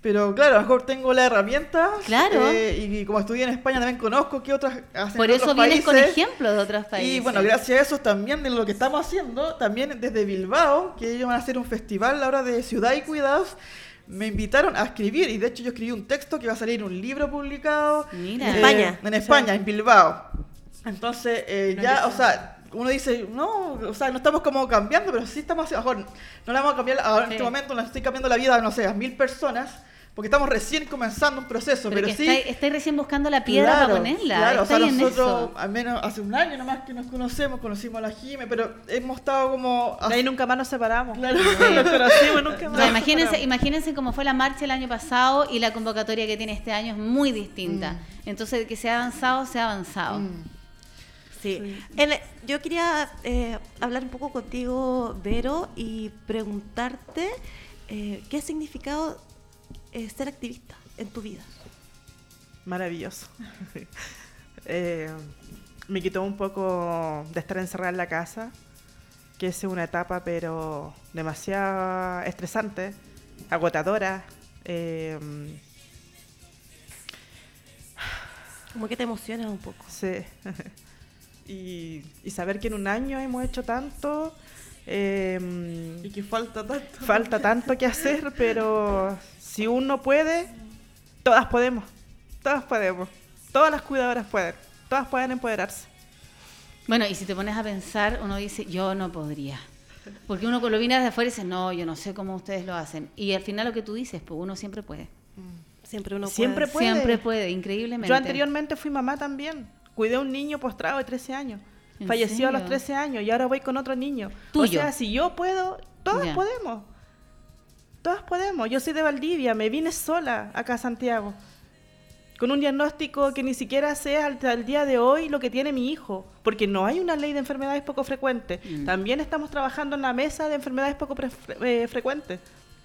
Pero claro, a lo mejor tengo la herramienta. Claro. eh, y, como estudié en España también conozco que otras hacen Por eso otros vienes con ejemplos de otros países. Y bueno, gracias a eso también de lo que estamos haciendo, también desde Bilbao, que ellos van a hacer un festival ahora de ciudad y cuidados, me invitaron a escribir y de hecho yo escribí un texto que va a salir en un libro publicado Mira. En España. en España, en Bilbao. Entonces, eh, ya, o sea, uno dice, no, o sea, no estamos como cambiando, pero sí estamos haciendo, mejor, no le vamos a cambiar, ahora en Sí. este momento no estoy cambiando la vida, no sé, a mil personas, porque estamos recién comenzando un proceso, pero pero, sí... estáis, estáis recién buscando la piedra Claro, para ponerla. Claro, o sea, nosotros, eso. al menos hace un año nomás que nos conocemos, conocimos a la Jime, pero hemos estado como... De ahí nunca más nos separamos. Claro. Nos conocimos, nunca O más. sea, nos imagínense, separamos. imagínense cómo fue la marcha el año pasado y la convocatoria que tiene este año es muy distinta. Entonces, que se ha avanzado, se ha avanzado. Mm. Sí. Yo quería eh, hablar un poco contigo, Vero, y preguntarte eh, qué ha significado eh, ser activista en tu vida. Maravilloso. Eh, me quitó un poco de estar encerrada en la casa, que es una etapa pero demasiado estresante, agotadora. eh, Como que te emocionas un poco. sí. y, y saber que en un año hemos hecho tanto, eh, Y que falta tanto. falta tanto que hacer, pero si uno puede, todas podemos. Todas podemos. Todas las cuidadoras pueden. Todas pueden empoderarse. Bueno, y si te pones a pensar, uno dice, yo no podría. Porque uno lo viene desde afuera y dice, no, yo no sé cómo ustedes lo hacen. Y al final lo que tú dices, pues uno siempre puede. Siempre uno Siempre puede. puede. Siempre puede, increíblemente. Yo anteriormente fui mamá también. Cuidé a un niño postrado de 13 años. ¿En Falleció a los serio? 13 años y ahora voy con otro niño. Tuyo. O sea, si yo puedo, todas podemos. Todas podemos. Yo soy de Valdivia, me vine sola acá a Santiago. Con un diagnóstico que ni siquiera sé hasta el día de hoy lo que tiene mi hijo. Porque no hay una ley de enfermedades poco frecuentes. Mm. También estamos trabajando en la mesa de enfermedades poco eh, frecuentes.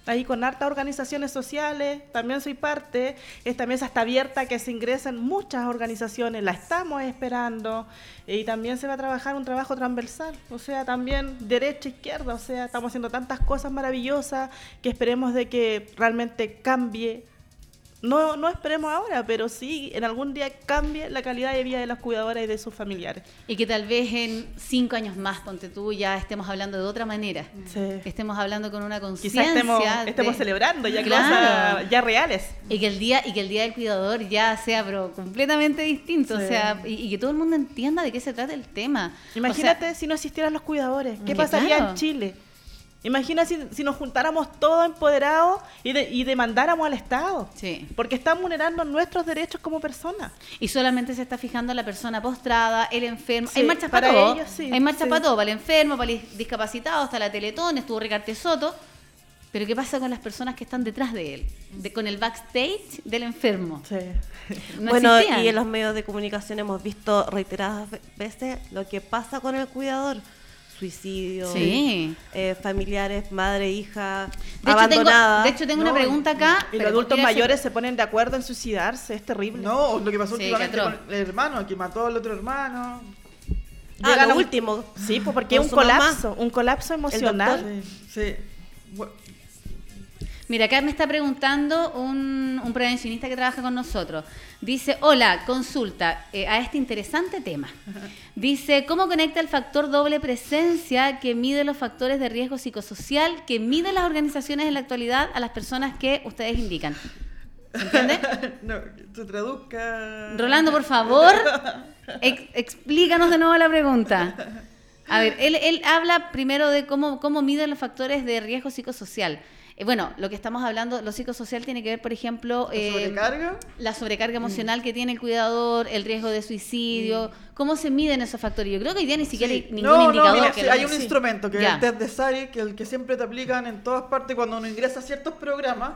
Ahí con hartas organizaciones sociales, también soy parte. Esta mesa está abierta que se ingresan muchas organizaciones, la estamos esperando. Y también se va a trabajar un trabajo transversal, o sea, también derecha, izquierda, o sea, estamos haciendo tantas cosas maravillosas que esperemos de que realmente cambie. No, no esperemos ahora, pero sí en algún día cambie la calidad de vida de las cuidadoras y de sus familiares. Y que tal vez en cinco años más, ponte tú, ya estemos hablando de otra manera. Sí. Estemos hablando con una Quizás conciencia. estemos, de- estemos celebrando ya Claro. cosas ya reales. Y que el día y que el día del cuidador ya sea pero completamente distinto, Sí. o sea, y, y que todo el mundo entienda de qué se trata el tema. Imagínate si no existieran los cuidadores, ¿qué pasaría claro. en Chile? Imagina si, si nos juntáramos todos empoderados y, de- y demandáramos al Estado. Sí. Porque están vulnerando nuestros derechos como personas. Y solamente se está fijando la persona postrada, el enfermo. Sí, Hay marchas para, para todo. ellos sí, Hay marchas sí. para todo, para el enfermo, para el discapacitado, hasta la Teletón, estuvo Ricarte Soto. Pero ¿qué pasa con las personas que están detrás de él? De- con el backstage del enfermo. Sí. No bueno, existían. y en los medios de comunicación hemos visto reiteradas ve- veces lo que pasa con el cuidador. Suicidio, Sí. eh, familiares, madre, hija, De hecho, tengo, abandonada. de hecho, tengo una pregunta acá. Y los adultos mayores se ponen de acuerdo en suicidarse, es terrible. No, lo que pasó Sí, últimamente con el hermano, que mató al otro hermano. ah, lo último. Sí, pues porque es un mamá. colapso, un colapso emocional. Sí, sí. Mira, acá me está preguntando un, un prevencionista que trabaja con nosotros. Dice, hola, consulta eh, a este interesante tema. Dice, ¿cómo conecta el factor doble presencia que mide los factores de riesgo psicosocial que miden las organizaciones en la actualidad a las personas que ustedes indican? ¿Se entiende? no, se traduzca. Rolando, por favor, ex- explícanos de nuevo la pregunta. A ver, él, él habla primero de cómo, cómo miden los factores de riesgo psicosocial. Eh, bueno, lo que estamos hablando, lo psicosocial tiene que ver, por ejemplo, ¿La eh, sobrecarga? la sobrecarga emocional que tiene el cuidador, el riesgo de suicidio, cómo se miden esos factores. Yo creo que hoy día ni siquiera Sí. hay ningún no, indicador no, mira, que sí, lo- hay un instrumento que Ya. es el test de SARI, que el que siempre te aplican en todas partes cuando uno ingresa a ciertos programas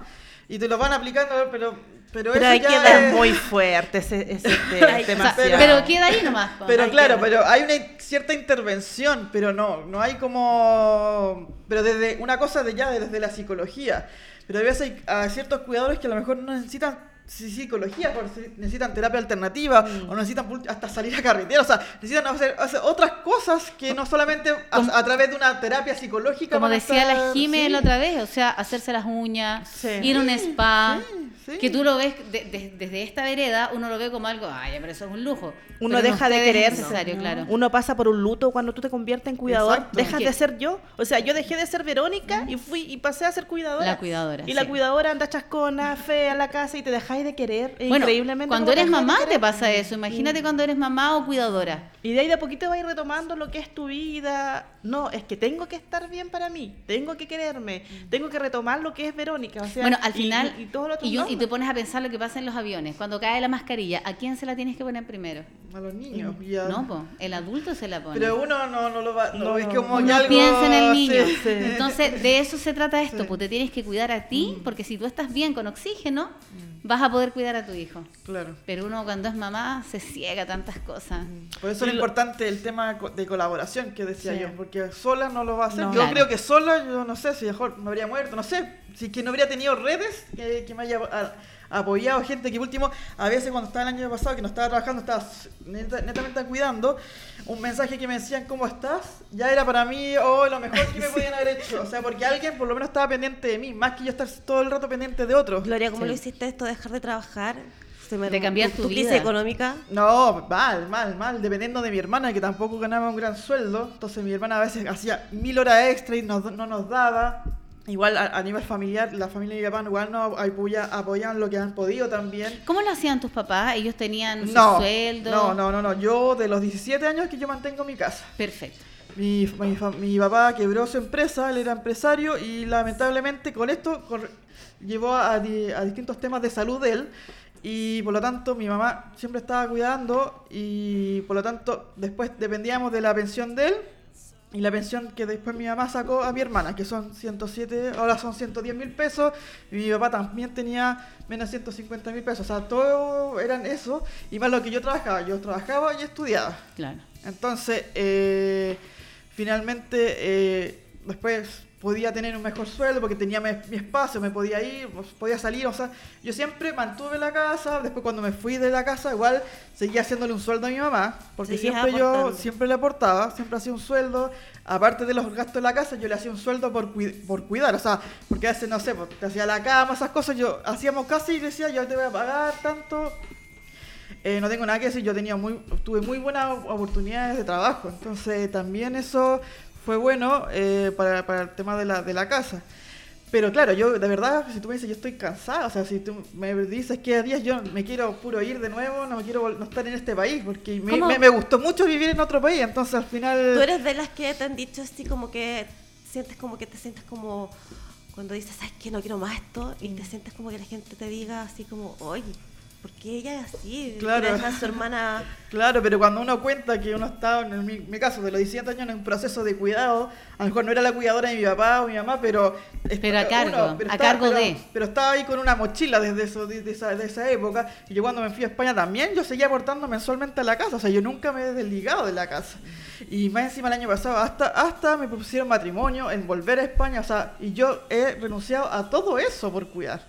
y te lo van aplicando, pero pero, Pero eso hay ya que dar es- muy fuerte ese, ese te- O sea, demasiado. pero queda ahí nomás. Pero claro, que- pero hay una cierta intervención, pero no, no hay como, pero desde una cosa de ya desde la psicología, pero a veces hay a ciertos cuidadores que a lo mejor no necesitan psicología, necesitan terapia alternativa Mm. o necesitan hasta salir a carretera, o sea, necesitan hacer, hacer otras cosas que no solamente a, través de una terapia psicológica. Como decía la sí. la otra vez, o sea, hacerse las uñas, Sí. ir a un spa, sí, sí. que tú lo ves de- de- desde esta vereda, uno lo ve como algo, ay, pero eso es un lujo. Uno Pero deja de ustedes es quererse. necesario, ¿no? claro. Uno pasa por un luto cuando tú te conviertes en cuidador. Exacto. Dejas de ser yo. O sea, yo dejé de ser Verónica y fui y pasé a ser cuidadora. La cuidadora, Y la sí. cuidadora anda chascona, fea en la casa y te dejáis de querer. Es Bueno, increíblemente cuando eres de mamá te pasa eso. Imagínate cuando eres mamá o cuidadora. Y de ahí de a poquito vas retomando lo que es tu vida. No, es que tengo que estar bien para mí, tengo que quererme, tengo que retomar lo que es Verónica. O sea, bueno, al y- final, y, y todo lo otro y, no. Y te pones a pensar lo que pasa en los aviones. Cuando cae la mascarilla, ¿a quién se la tienes que poner primero? a los niños. y a- No, po, el adulto se la pone. Pero uno no, no lo va, no, No, es como Uno algo... piensa en el niño. sí. Sí. Entonces, de eso se trata esto, Sí. pues te tienes que cuidar a ti, Mm. porque si tú estás bien con oxígeno, vas a poder cuidar a tu hijo. Claro. Pero uno cuando es mamá se ciega tantas cosas. Por eso es lo- importante el tema de colaboración que decía Sí. yo, porque sola no lo va a hacer. No. yo Claro. creo que sola, yo no sé si mejor me habría muerto, no sé, si que no habría tenido redes que, que me haya a- apoyado, gente que último, a veces cuando estaba el año pasado, que no estaba trabajando, estaba neta- netamente cuidando, un mensaje que me decían, ¿cómo estás? Ya era para mí, oh, lo mejor que me podían haber hecho. O sea, porque alguien por lo menos estaba pendiente de mí, más que yo estar todo el rato pendiente de otros. Gloria, ¿cómo Sí. lo hiciste esto? Dejar de trabajar. Se me- De cambiar tu crisis vida. económica. No, mal, mal, mal, dependiendo de mi hermana, que tampoco ganaba un gran sueldo. Entonces mi hermana a veces hacía mil horas extra y nos- no nos daba. Igual a, a nivel familiar, la familia de mi papá igual nos apoya, apoyan lo que han podido también. ¿Cómo lo hacían tus papás? ¿Ellos tenían su No, sueldo? no, no, no, no. Yo de los 17 años que yo mantengo mi casa. Perfecto. Mi, mi, mi papá quebró su empresa, él era empresario y lamentablemente con esto llevó a, a distintos temas de salud de él y por lo tanto mi mamá siempre estaba cuidando y por lo tanto después dependíamos de la pensión de él y la pensión que después mi mamá sacó a mi hermana, que son 107, ahora son 110 mil pesos, y mi papá también tenía menos 150 mil pesos, o sea, todo eran eso, y más lo que yo trabajaba, yo trabajaba y estudiaba. Claro. Entonces, eh, finalmente, eh, después podía tener un mejor sueldo porque tenía mi espacio, me podía ir, pues, podía salir, o sea, yo siempre mantuve la casa, después cuando me fui de la casa igual seguía haciéndole un sueldo a mi mamá, porque siempre yo siempre le aportaba, siempre hacía un sueldo, aparte de los gastos de la casa, yo le hacía un sueldo por, cui- por cuidar, o sea, porque a veces, no sé, pues, te hacía la cama, esas cosas, yo hacíamos casi y decía, yo te voy a pagar tanto, eh, no tengo nada que decir, yo tenía muy, tuve muy buenas oportunidades de trabajo, entonces también eso fue bueno eh, para, para el tema de la, de la casa. Pero claro, yo de verdad, si tú me dices, yo estoy cansada, o sea, si tú me dices que a días yo me quiero puro ir de nuevo, no me quiero no estar en este país, porque me, me- me gustó mucho vivir en otro país, entonces al final... Tú eres de las que te han dicho así como que sientes como que te sientes como cuando dices, ¿sabes qué? No quiero más esto y te sientes como que la gente te diga así como, oye, ¿por qué ella es así? Claro. A su hermana... Claro, pero cuando uno cuenta que uno estaba, en mi, mi caso, de los 17 años en un proceso de cuidado, a lo mejor no era la cuidadora de mi papá o mi mamá, pero... Pero a cargo, a estaba- cargo pero- de. Pero estaba ahí con una mochila desde eso, de, de esa, de esa época, y yo cuando me fui a España también, yo seguía aportando mensualmente a la casa, o sea, yo nunca me he desligado de la casa. Y más encima el año pasado, hasta, hasta me propusieron matrimonio, en volver a España, o sea, y yo he renunciado a todo eso por cuidar.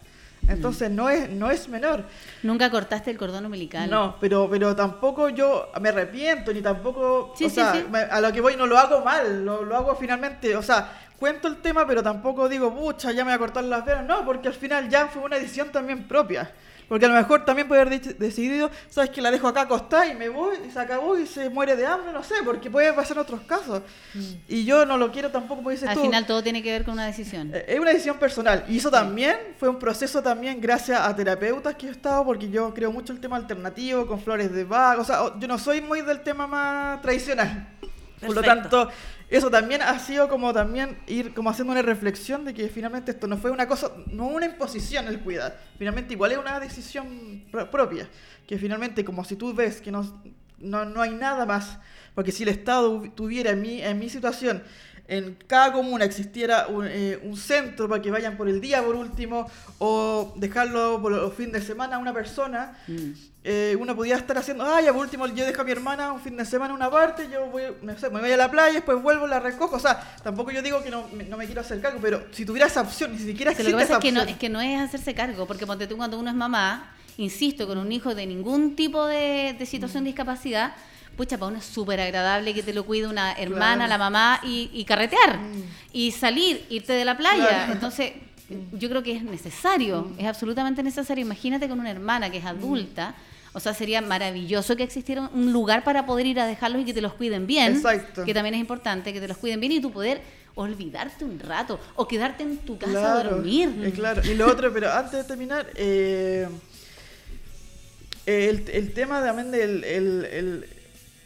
Entonces no es, no es menor. Nunca cortaste el cordón umbilical. No, pero, pero tampoco yo me arrepiento, ni tampoco, Sí, o sí, sea, sí. me- a lo que voy no lo hago mal, lo, lo hago finalmente, o sea, cuento el tema, pero tampoco digo, pucha, ya me voy a cortar las venas. No, porque al final ya fue una decisión también propia. Porque a lo mejor también puede haber decidido, sabes que la dejo acá acostada y me voy y se acabó y se muere de hambre, no sé, porque puede pasar en otros casos. Y yo no lo quiero tampoco, porque dices Al tú, final todo tiene que ver con una decisión. eh, Es una decisión personal. Y eso también fue un proceso también gracias a terapeutas que he estado, porque yo creo mucho el tema alternativo, con flores de Bach. O sea, yo no soy muy del tema más tradicional. Por lo tanto, eso también ha sido como también ir como haciendo una reflexión de que finalmente esto no fue una cosa, no una imposición el cuidar. Finalmente igual es una decisión pro- propia. Que finalmente como si tú ves que no, no, no hay nada más, porque si el Estado tuviera en mi, en mi situación, en cada comuna existiera un, eh, un centro para que vayan por el día por último, o dejarlo por los fines de semana a una persona, Mm. eh, uno podía estar haciendo, ah, ya por último yo dejo a mi hermana un fin de semana en una parte, yo voy, no sé, me voy a la playa, después vuelvo, la recojo, o sea, tampoco yo digo que no, me- no me quiero hacer cargo, pero si tuviera esa opción, ni siquiera Que lo que existe pasa es esa que, no, opción. es que no es hacerse cargo, porque ponte tú cuando uno es mamá, insisto, con un hijo de ningún tipo de, de situación de discapacidad, pucha, para uno es súper agradable que te lo cuide una hermana, Claro. la mamá, y, y carretear, y salir, irte de la playa. Claro. Entonces, yo creo que es necesario, es absolutamente necesario. Imagínate con una hermana que es adulta. O sea, sería maravilloso que existiera un lugar para poder ir a dejarlos y que te los cuiden bien. Exacto. Que también es importante, que te los cuiden bien y tú poder olvidarte un rato o quedarte en tu casa a dormir. eh, claro. Y lo otro, pero antes de terminar, eh, el, el tema también del el, el-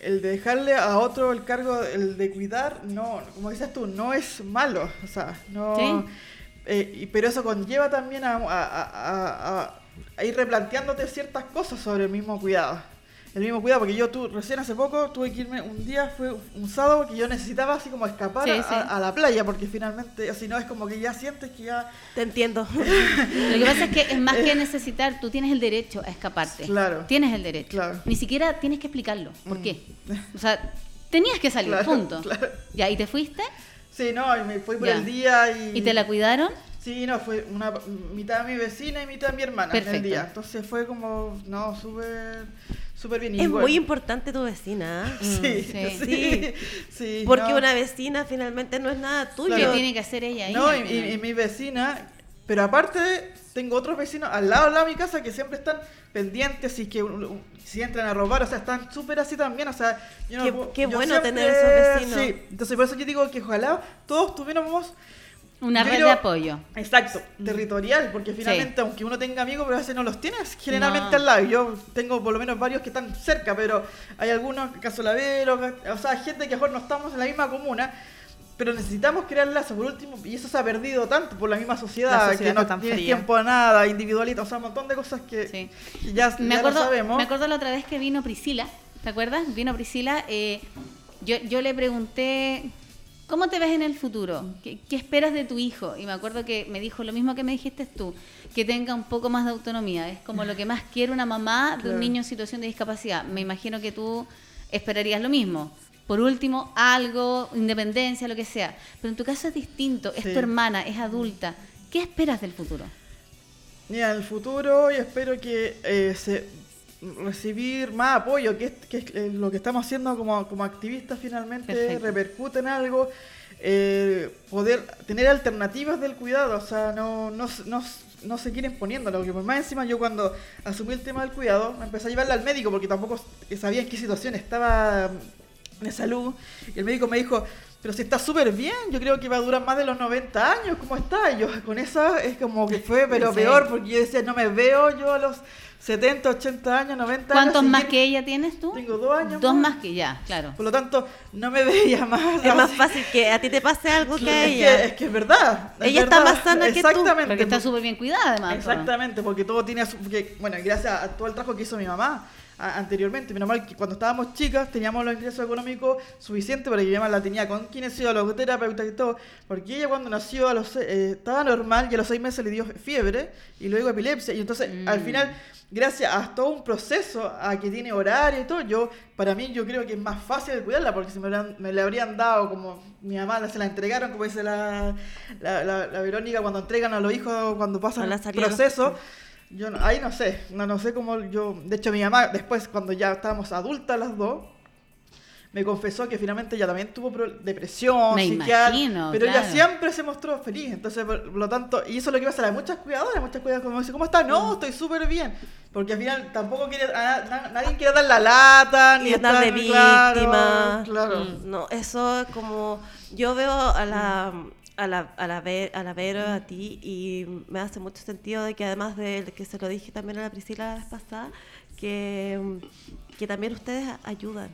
el de dejarle a otro el cargo el de cuidar, no, como dices tú, no es malo. O sea, no. Sí. eh, pero eso conlleva también a, a- a- a- a ir replanteándote ciertas cosas sobre el mismo cuidado. El mismo cuidado, porque yo tú, recién hace poco tuve que irme un día, fue un sábado que yo necesitaba así como escapar Sí, a, sí. a- a la playa, porque finalmente, si no es como que ya sientes que ya Te entiendo. Lo que pasa es que es más que necesitar, tú tienes el derecho a escaparte. Claro. Tienes el derecho. Claro. Ni siquiera tienes que explicarlo. ¿Por Mm. qué? O sea, tenías que salir, Claro, punto. claro. Ya, ¿y te fuiste? Sí, no, y me fui por Ya. el día y... ¿Y te la cuidaron? Sí, no, fue una mitad de mi vecina y mitad de mi hermana en el Perfecto. día. Entonces fue como, no, súper, súper bien. Y Es muy importante tu vecina. ¿ah? Sí, Sí. sí, sí, Porque no. una vecina finalmente no es nada tuyo. ¿Qué tiene que hacer ella ahí? No, y, y- y mi vecina, pero aparte tengo otros vecinos al lado, al lado de mi casa que siempre están pendientes y que si entran a robar, o sea, están súper así también, o sea, yo no Qué- puedo- qué yo bueno siempre- tener esos vecinos. Sí, entonces por eso yo digo que ojalá todos tuviéramos Una red de apoyo. Exacto, territorial, porque finalmente, aunque uno tenga amigos, pero a veces no los tienes generalmente No. al lado. Yo tengo por lo menos varios que están cerca, pero hay algunos, caso Lavero, o sea, gente que a lo mejor no estamos en la misma comuna, pero necesitamos crear lazos por último, y eso se ha perdido tanto por la misma sociedad, La sociedad que no tiene tiempo a nada, individualista, o sea, un montón de cosas que, Sí. que ya, Me ya acuerdo, lo sabemos. me acuerdo la otra vez que vino Priscila, ¿te acuerdas? Vino Priscila, eh, yo, yo le pregunté, ¿cómo te ves en el futuro? ¿Qué, qué esperas de tu hijo? Y me acuerdo que me dijo lo mismo que me dijiste tú, que tenga un poco más de autonomía. Es como lo que más quiere una mamá de un niño en situación de discapacidad. Me imagino que tú esperarías lo mismo. Por último, algo, independencia, lo que sea. Pero en tu caso es distinto, es Sí. tu hermana, es adulta. ¿Qué esperas del futuro? Mira, en el futuro y espero que eh, se recibir más apoyo, que es, que es, eh, lo que estamos haciendo como, como activistas finalmente Perfecto. repercute en algo, eh, poder tener alternativas del cuidado, o sea, no, no, s- no, s- no seguir imponiéndolo, que por más encima yo cuando asumí el tema del cuidado, me empecé a llevarla al médico porque tampoco sabía en qué situación estaba mm, de salud, y el médico me dijo, pero si está súper bien, yo creo que va a durar más de los 90 años, ¿cómo está? Y yo con eso es como que fue, pero Sí. peor, porque yo decía, no me veo yo a los 70, 80 años, 90 años. ¿Cuántos más seguir- que ella tienes tú? Tengo dos años Dos más. más que ya, claro. Por lo tanto, no me veía más. Es más fácil que a ti te pase algo que a es ella. Que, es que es verdad. es Ella está verdad. más sana que tú. Exactamente. Porque está súper bien cuidada además. Exactamente, porque todo tiene su... porque, bueno, gracias a todo el trabajo que hizo mi mamá anteriormente, menos mal que cuando estábamos chicas teníamos los ingresos económicos suficientes para que mi mamá la tenía con kinesiólogo, terapeuta y todo, porque ella cuando nació a los eh, estaba normal y a los seis meses le dio fiebre y luego epilepsia. Y entonces al Mm. final gracias a todo un proceso a que tiene horario y todo yo para mí yo creo que es más fácil cuidarla porque si me, la- me le habrían dado como mi mamá se la entregaron como dice la, la, la- la Verónica cuando entregan a los hijos cuando pasan el proceso yo no- ahí no sé, no, no sé cómo yo, de hecho mi mamá después cuando ya estábamos adultas las dos, me confesó que finalmente ella también tuvo pro- depresión, Me psiquiatra, imagino, pero ella claro. siempre se mostró feliz. Entonces, por, por lo tanto, y eso es lo que pasa a muchas cuidadoras, muchas cuidadoras como dicen, ¿cómo estás? Mm. No, estoy súper bien. Porque al final tampoco quiere, a- na- nadie quiere dar la lata, ni y andar de estar- claro, víctima. Claro. Mm, No, eso es como. Yo veo a la. A la, a, la Ve- a la Vero, a ti, y me hace mucho sentido de que además de que se lo dije también a la Priscila la vez pasada, que, mm, que también ustedes ayudan.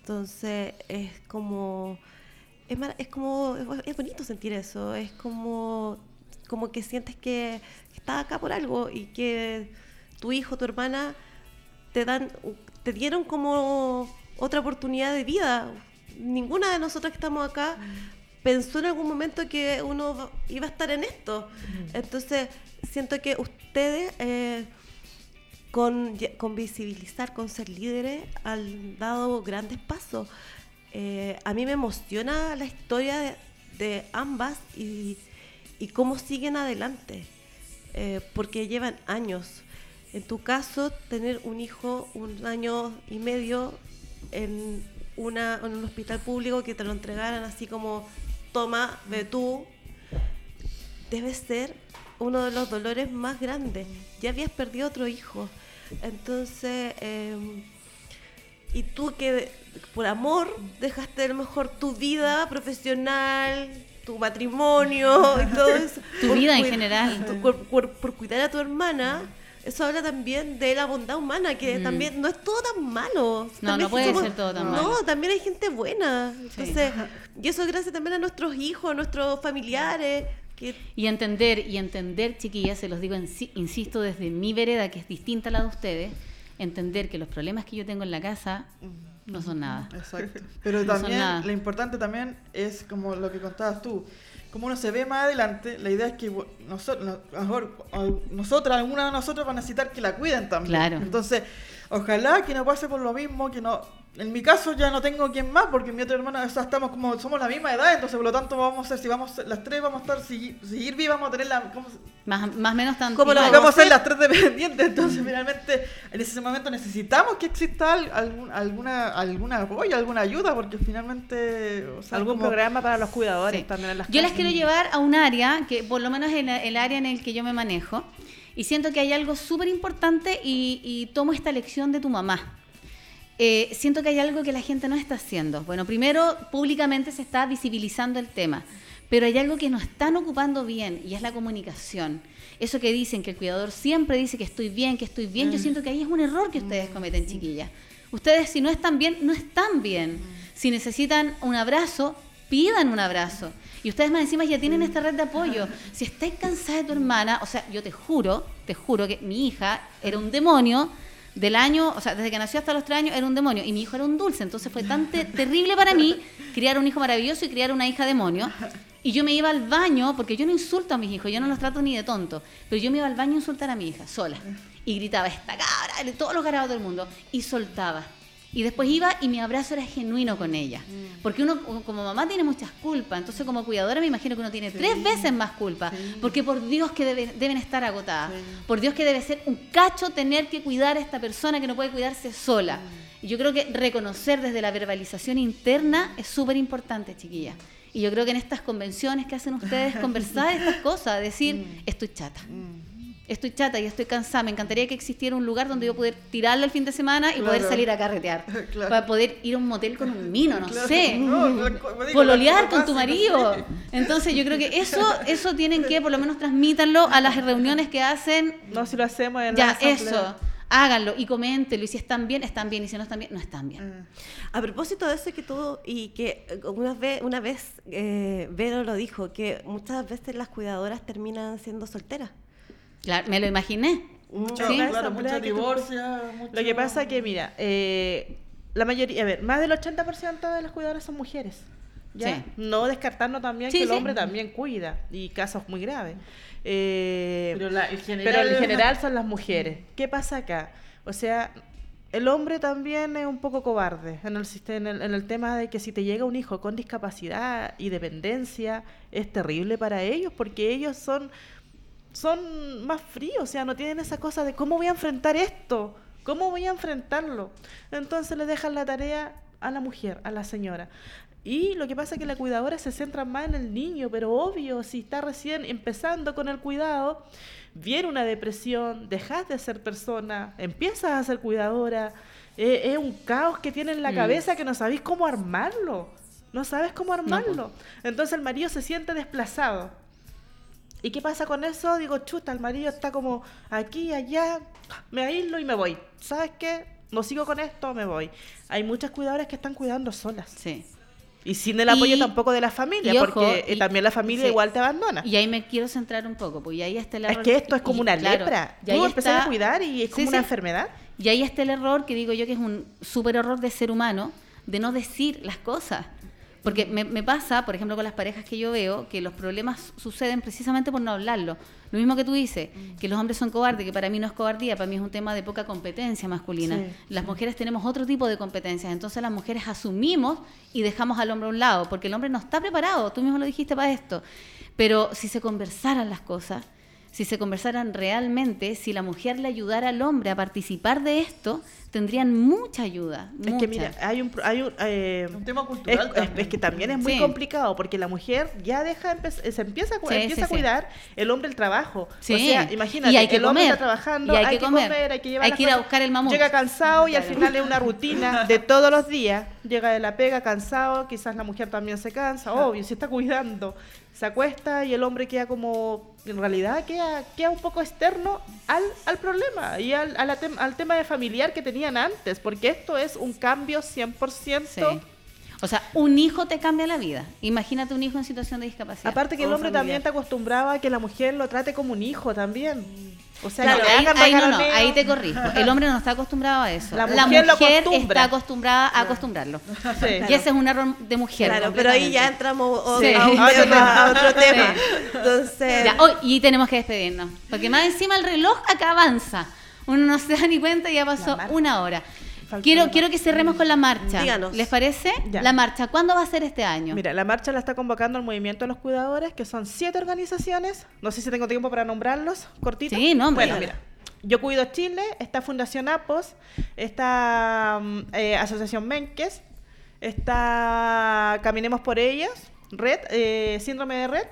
Entonces es como. Es, es como. Es bonito sentir eso. Es como. Como que sientes que estás acá por algo y que tu hijo, tu hermana te dan te dieron como otra oportunidad de vida. Ninguna de nosotras que estamos acá pensó en algún momento que uno iba a estar en esto. Entonces, siento que ustedes eh, con, visibilizar, con ser líderes, han dado grandes pasos. Eh, a mí me emociona la historia de, de ambas y, y cómo siguen adelante, eh, porque llevan años. En tu caso, tener un hijo un año y medio en, una, en un hospital público que te lo entregaran así como, toma, ve tú, debe ser uno de los dolores más grandes. Ya habías perdido otro hijo. Entonces, eh, y tú que por amor dejaste a lo mejor tu vida profesional, tu matrimonio y todo eso. Tu por vida en general. tu- por, por- por cuidar a tu hermana. Eso habla también de la bondad humana, que también no es todo tan malo. No, También no puede somos- ser todo tan no, malo. también hay gente buena. Entonces, y eso es gracias también a nuestros hijos, a nuestros familiares. Que, Y entender, y entender, chiquillas, se los digo, insi- insisto, desde mi vereda, que es distinta a la de ustedes, entender que los problemas que yo tengo en la casa no son nada. Exacto. Pero No también nada. lo importante también es como lo que contabas tú. Como uno se ve más adelante, la idea es que nosotros, a lo mejor, nosotras, alguna de nosotros va a necesitar que la cuiden también. Claro. Entonces, ojalá que no pase por lo mismo, que no. En mi caso ya no tengo quien más, porque mi otra hermana, o sea, estamos como, somos la misma edad, entonces por lo tanto vamos a ser, si vamos, las tres vamos a estar, si, seguir vivas, vamos a tener la, ¿cómo se- Más, más o menos tan ¿Cómo lo igual. vamos a ser las tres dependientes, entonces finalmente en ese momento necesitamos que exista al- algún, alguna, alguna apoyo, alguna ayuda, porque finalmente... o sea, Algún como- programa para los cuidadores Sí. también en las Yo las quiero llevar a un área, que por lo menos en la- el área en el que yo me manejo, y siento que hay algo súper importante y, y tomo esta lección de tu mamá. Eh, siento que hay algo que la gente no está haciendo. Bueno, primero, públicamente se está visibilizando el tema, pero hay algo que no están ocupando bien y es la comunicación. Eso que dicen, que el cuidador siempre dice que estoy bien, que estoy bien, yo siento que ahí es un error que ustedes cometen, chiquillas. Ustedes si no están bien, no están bien. Si necesitan un abrazo, pidan un abrazo. Y ustedes más encima ya tienen esta red de apoyo. Si estáis cansada de tu hermana, o sea, yo te juro, te juro que mi hija era un demonio del año, o sea, desde que nació hasta los tres años era un demonio y mi hijo era un dulce, entonces fue tan te- terrible para mí criar un hijo maravilloso y criar una hija demonio. Y yo me iba al baño, porque yo no insulto a mis hijos, yo no los trato ni de tonto, pero yo me iba al baño a insultar a mi hija, sola. Y gritaba, esta cabra, de todos los garados del mundo, y soltaba. Y después iba y mi abrazo era genuino con ella. Porque uno como mamá tiene muchas culpas, entonces como cuidadora me imagino que uno tiene tres veces más culpa. Porque por Dios que debe- deben estar agotadas. Por Dios que debe ser un cacho tener que cuidar a esta persona que no puede cuidarse sola. Y yo creo que reconocer desde la verbalización interna es súper importante, chiquilla. Y yo creo que en estas convenciones que hacen ustedes, conversar estas cosas, decir, estoy chata. Estoy chata y estoy cansada. Me encantaría que existiera un lugar donde yo poder tirarla el fin de semana y poder salir a carretear. Claro. Para poder ir a un motel con un mino, no Claro, sé. no, Pololear con tu marido. sí. Entonces yo creo que eso, eso tienen que por lo menos transmítanlo a las reuniones que hacen. No, si lo hacemos en Ya, la eso. Háganlo y coméntenlo. Y si están bien, están bien. Y si no están bien, no están bien. A propósito de eso que tú, y que eh, una vez, una vez eh, Vero lo dijo, que muchas veces las cuidadoras terminan siendo solteras. Claro, me lo imaginé. Mucho, Sí. claro, Asamblea mucho que tú- divorcio, mucho- Lo que pasa que, mira, eh, la mayoría, a ver, más del 80% de las cuidadoras son mujeres. ¿ya? Sí. No descartando también Sí, que el sí. hombre también cuida y casos muy graves. Eh, Pero la- el general- pero en general son las mujeres. ¿Qué pasa acá? O sea, el hombre también es un poco cobarde en el, en el, en el tema de que si te llega un hijo con discapacidad y dependencia, es terrible para ellos porque ellos son, son más fríos, o sea, no tienen esa cosa de cómo voy a enfrentar esto, cómo voy a enfrentarlo. Entonces le dejan la tarea a la mujer, a la señora. Y lo que pasa es que la cuidadora se centra más en el niño, pero obvio, si está recién empezando con el cuidado, viene una depresión, dejas de ser persona, empiezas a ser cuidadora, eh, es un caos que tiene en la Mm. cabeza que no sabéis cómo armarlo, no sabes cómo armarlo. po. Entonces el marido se siente desplazado. ¿Y qué pasa con eso? Digo, chuta, el marido está como aquí, allá, me aíslo y me voy. ¿Sabes qué? No sigo con esto, me voy. Hay muchas cuidadoras que están cuidando solas. Sí. Y sin el apoyo Y- tampoco de la familia, ojo, porque eh, y- también la familia sí. igual te abandona. Y ahí me quiero centrar un poco, porque ahí está el es error. que esto es como y- una claro, lepra. y Tú está- a cuidar y es Sí, como una sí. enfermedad. Y ahí está el error que digo yo que es un súper error de ser humano, de no decir las cosas. Porque me, me pasa, por ejemplo, con las parejas que yo veo, que los problemas suceden precisamente por no hablarlo. Lo mismo que tú dices, que los hombres son cobardes, que para mí no es cobardía, para mí es un tema de poca competencia masculina. Sí, las mujeres tenemos otro tipo de competencias, entonces las mujeres asumimos y dejamos al hombre a un lado, porque el hombre no está preparado, tú mismo lo dijiste para esto. Pero si se conversaran las cosas, si se conversaran realmente, si la mujer le ayudara al hombre a participar de esto, tendrían mucha ayuda. Es que mucha. mira, hay un, hay un, eh, Un tema es, cultural es- también. es que también es muy Sí. complicado porque la mujer ya deja empe- se empieza Sí, empieza sí, a sí. cuidar el hombre el trabajo. Sí. O sea, imagínate, Y hay que el hombre comer. está trabajando, Y hay hay, que que comer. comer, hay que llevar Hay que ir a buscar el mamut. Llega cansado y al final es una rutina de todos los días. Llega de la pega cansado, quizás la mujer también se cansa, obvio, si está cuidando, se acuesta y el hombre queda como, en realidad queda, queda un poco externo al, al problema y al, a la tem- al tema de familiar que tenían antes, porque esto es un cambio 100%. Sí. O sea, un hijo te cambia la vida. Imagínate un hijo en situación de discapacidad. Aparte que el O hombre familiar. también está acostumbrado a que la mujer lo trate como un hijo también. O sea, Claro, ahí, no, no, ahí te corrijo. El hombre no está acostumbrado a eso. La La mujer mujer, lo acostumbra. está acostumbrada a acostumbrarlo. Sí. Y ese es un error de mujer. Claro, pero ahí ya entramos o- Sí. a, un A otro tema, a otro tema. Sí. Entonces, Ya, y tenemos que despedirnos. Porque más encima el reloj acá avanza. Uno no se da ni cuenta y ya pasó una hora. Quiero, quiero que cerremos con la marcha. Díganos. ¿Les parece? Ya. La marcha, ¿cuándo va a ser este año? Mira, la marcha la está convocando el Movimiento de los Cuidadores, que son siete organizaciones. No sé si tengo tiempo para nombrarlos, cortito. Sí, no. Bueno, mira. Yo Cuido Chile, está Fundación APOS, está mm, eh, Asociación Menques, está Caminemos por Ellas, Red, eh, Síndrome de Red,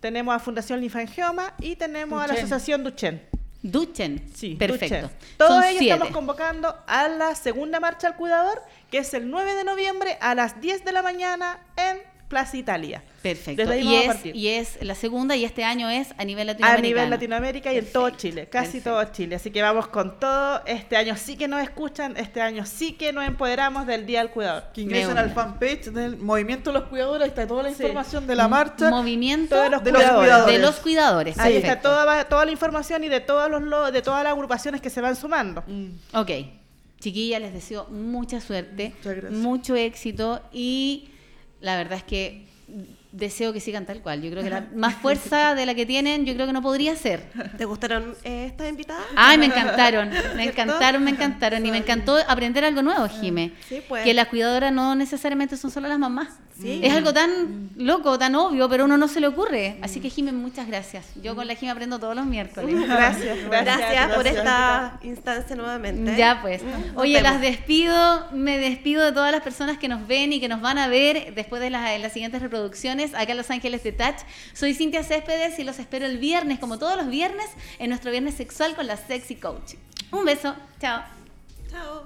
tenemos a Fundación Linfangioma y tenemos a la Duchen. Asociación Duchen. Duchen. Sí, Perfecto. Duchen. Todos Son ellos siete. estamos convocando a la segunda marcha al cuidador, que es el 9 de noviembre a las 10 de la mañana en Plaza Italia. Perfecto. Desde ahí Y vamos a es, partir. y es la segunda y este año es a nivel A latinoamericano. nivel Latinoamérica y en todo Chile, casi perfecto. todo Chile. Así que vamos con todo. Este año sí que nos escuchan, este año sí que nos empoderamos del Día del Cuidador. Que ingresen al fanpage del Movimiento de los Cuidadores, ahí está toda la Sí. información de la marcha. Movimiento De los de los cuidadores. de los cuidadores. Ahí está toda, toda la información y de todos los lo- de todas las agrupaciones que se van sumando. Mm. Ok. Chiquilla, les deseo mucha suerte, Muchas gracias. mucho éxito y la verdad es que deseo que sigan tal cual. Yo creo que la más fuerza de la que tienen, yo creo que no podría ser. ¿te gustaron eh, estas invitadas? Ay, me encantaron, me encantaron, me encantaron y me encantó aprender algo nuevo, Jime. Sí, pues. Que las cuidadoras no necesariamente son solo las mamás. Sí. Es algo tan loco, tan obvio, pero a uno no se le ocurre. Así que Jime, muchas gracias. Yo con la Jime aprendo todos los miércoles. Gracias, Gracias, gracias. por gracias. esta instancia nuevamente. Ya pues. Oye, las despido, me despido de todas las personas que nos ven y que nos van a ver después de las, de las siguientes reproducciones acá en Los Ángeles de Touch. Soy Cintia Céspedes y los espero el viernes, como todos los viernes, en nuestro viernes sexual con la Sexy Coach. Un beso, chao. Chao.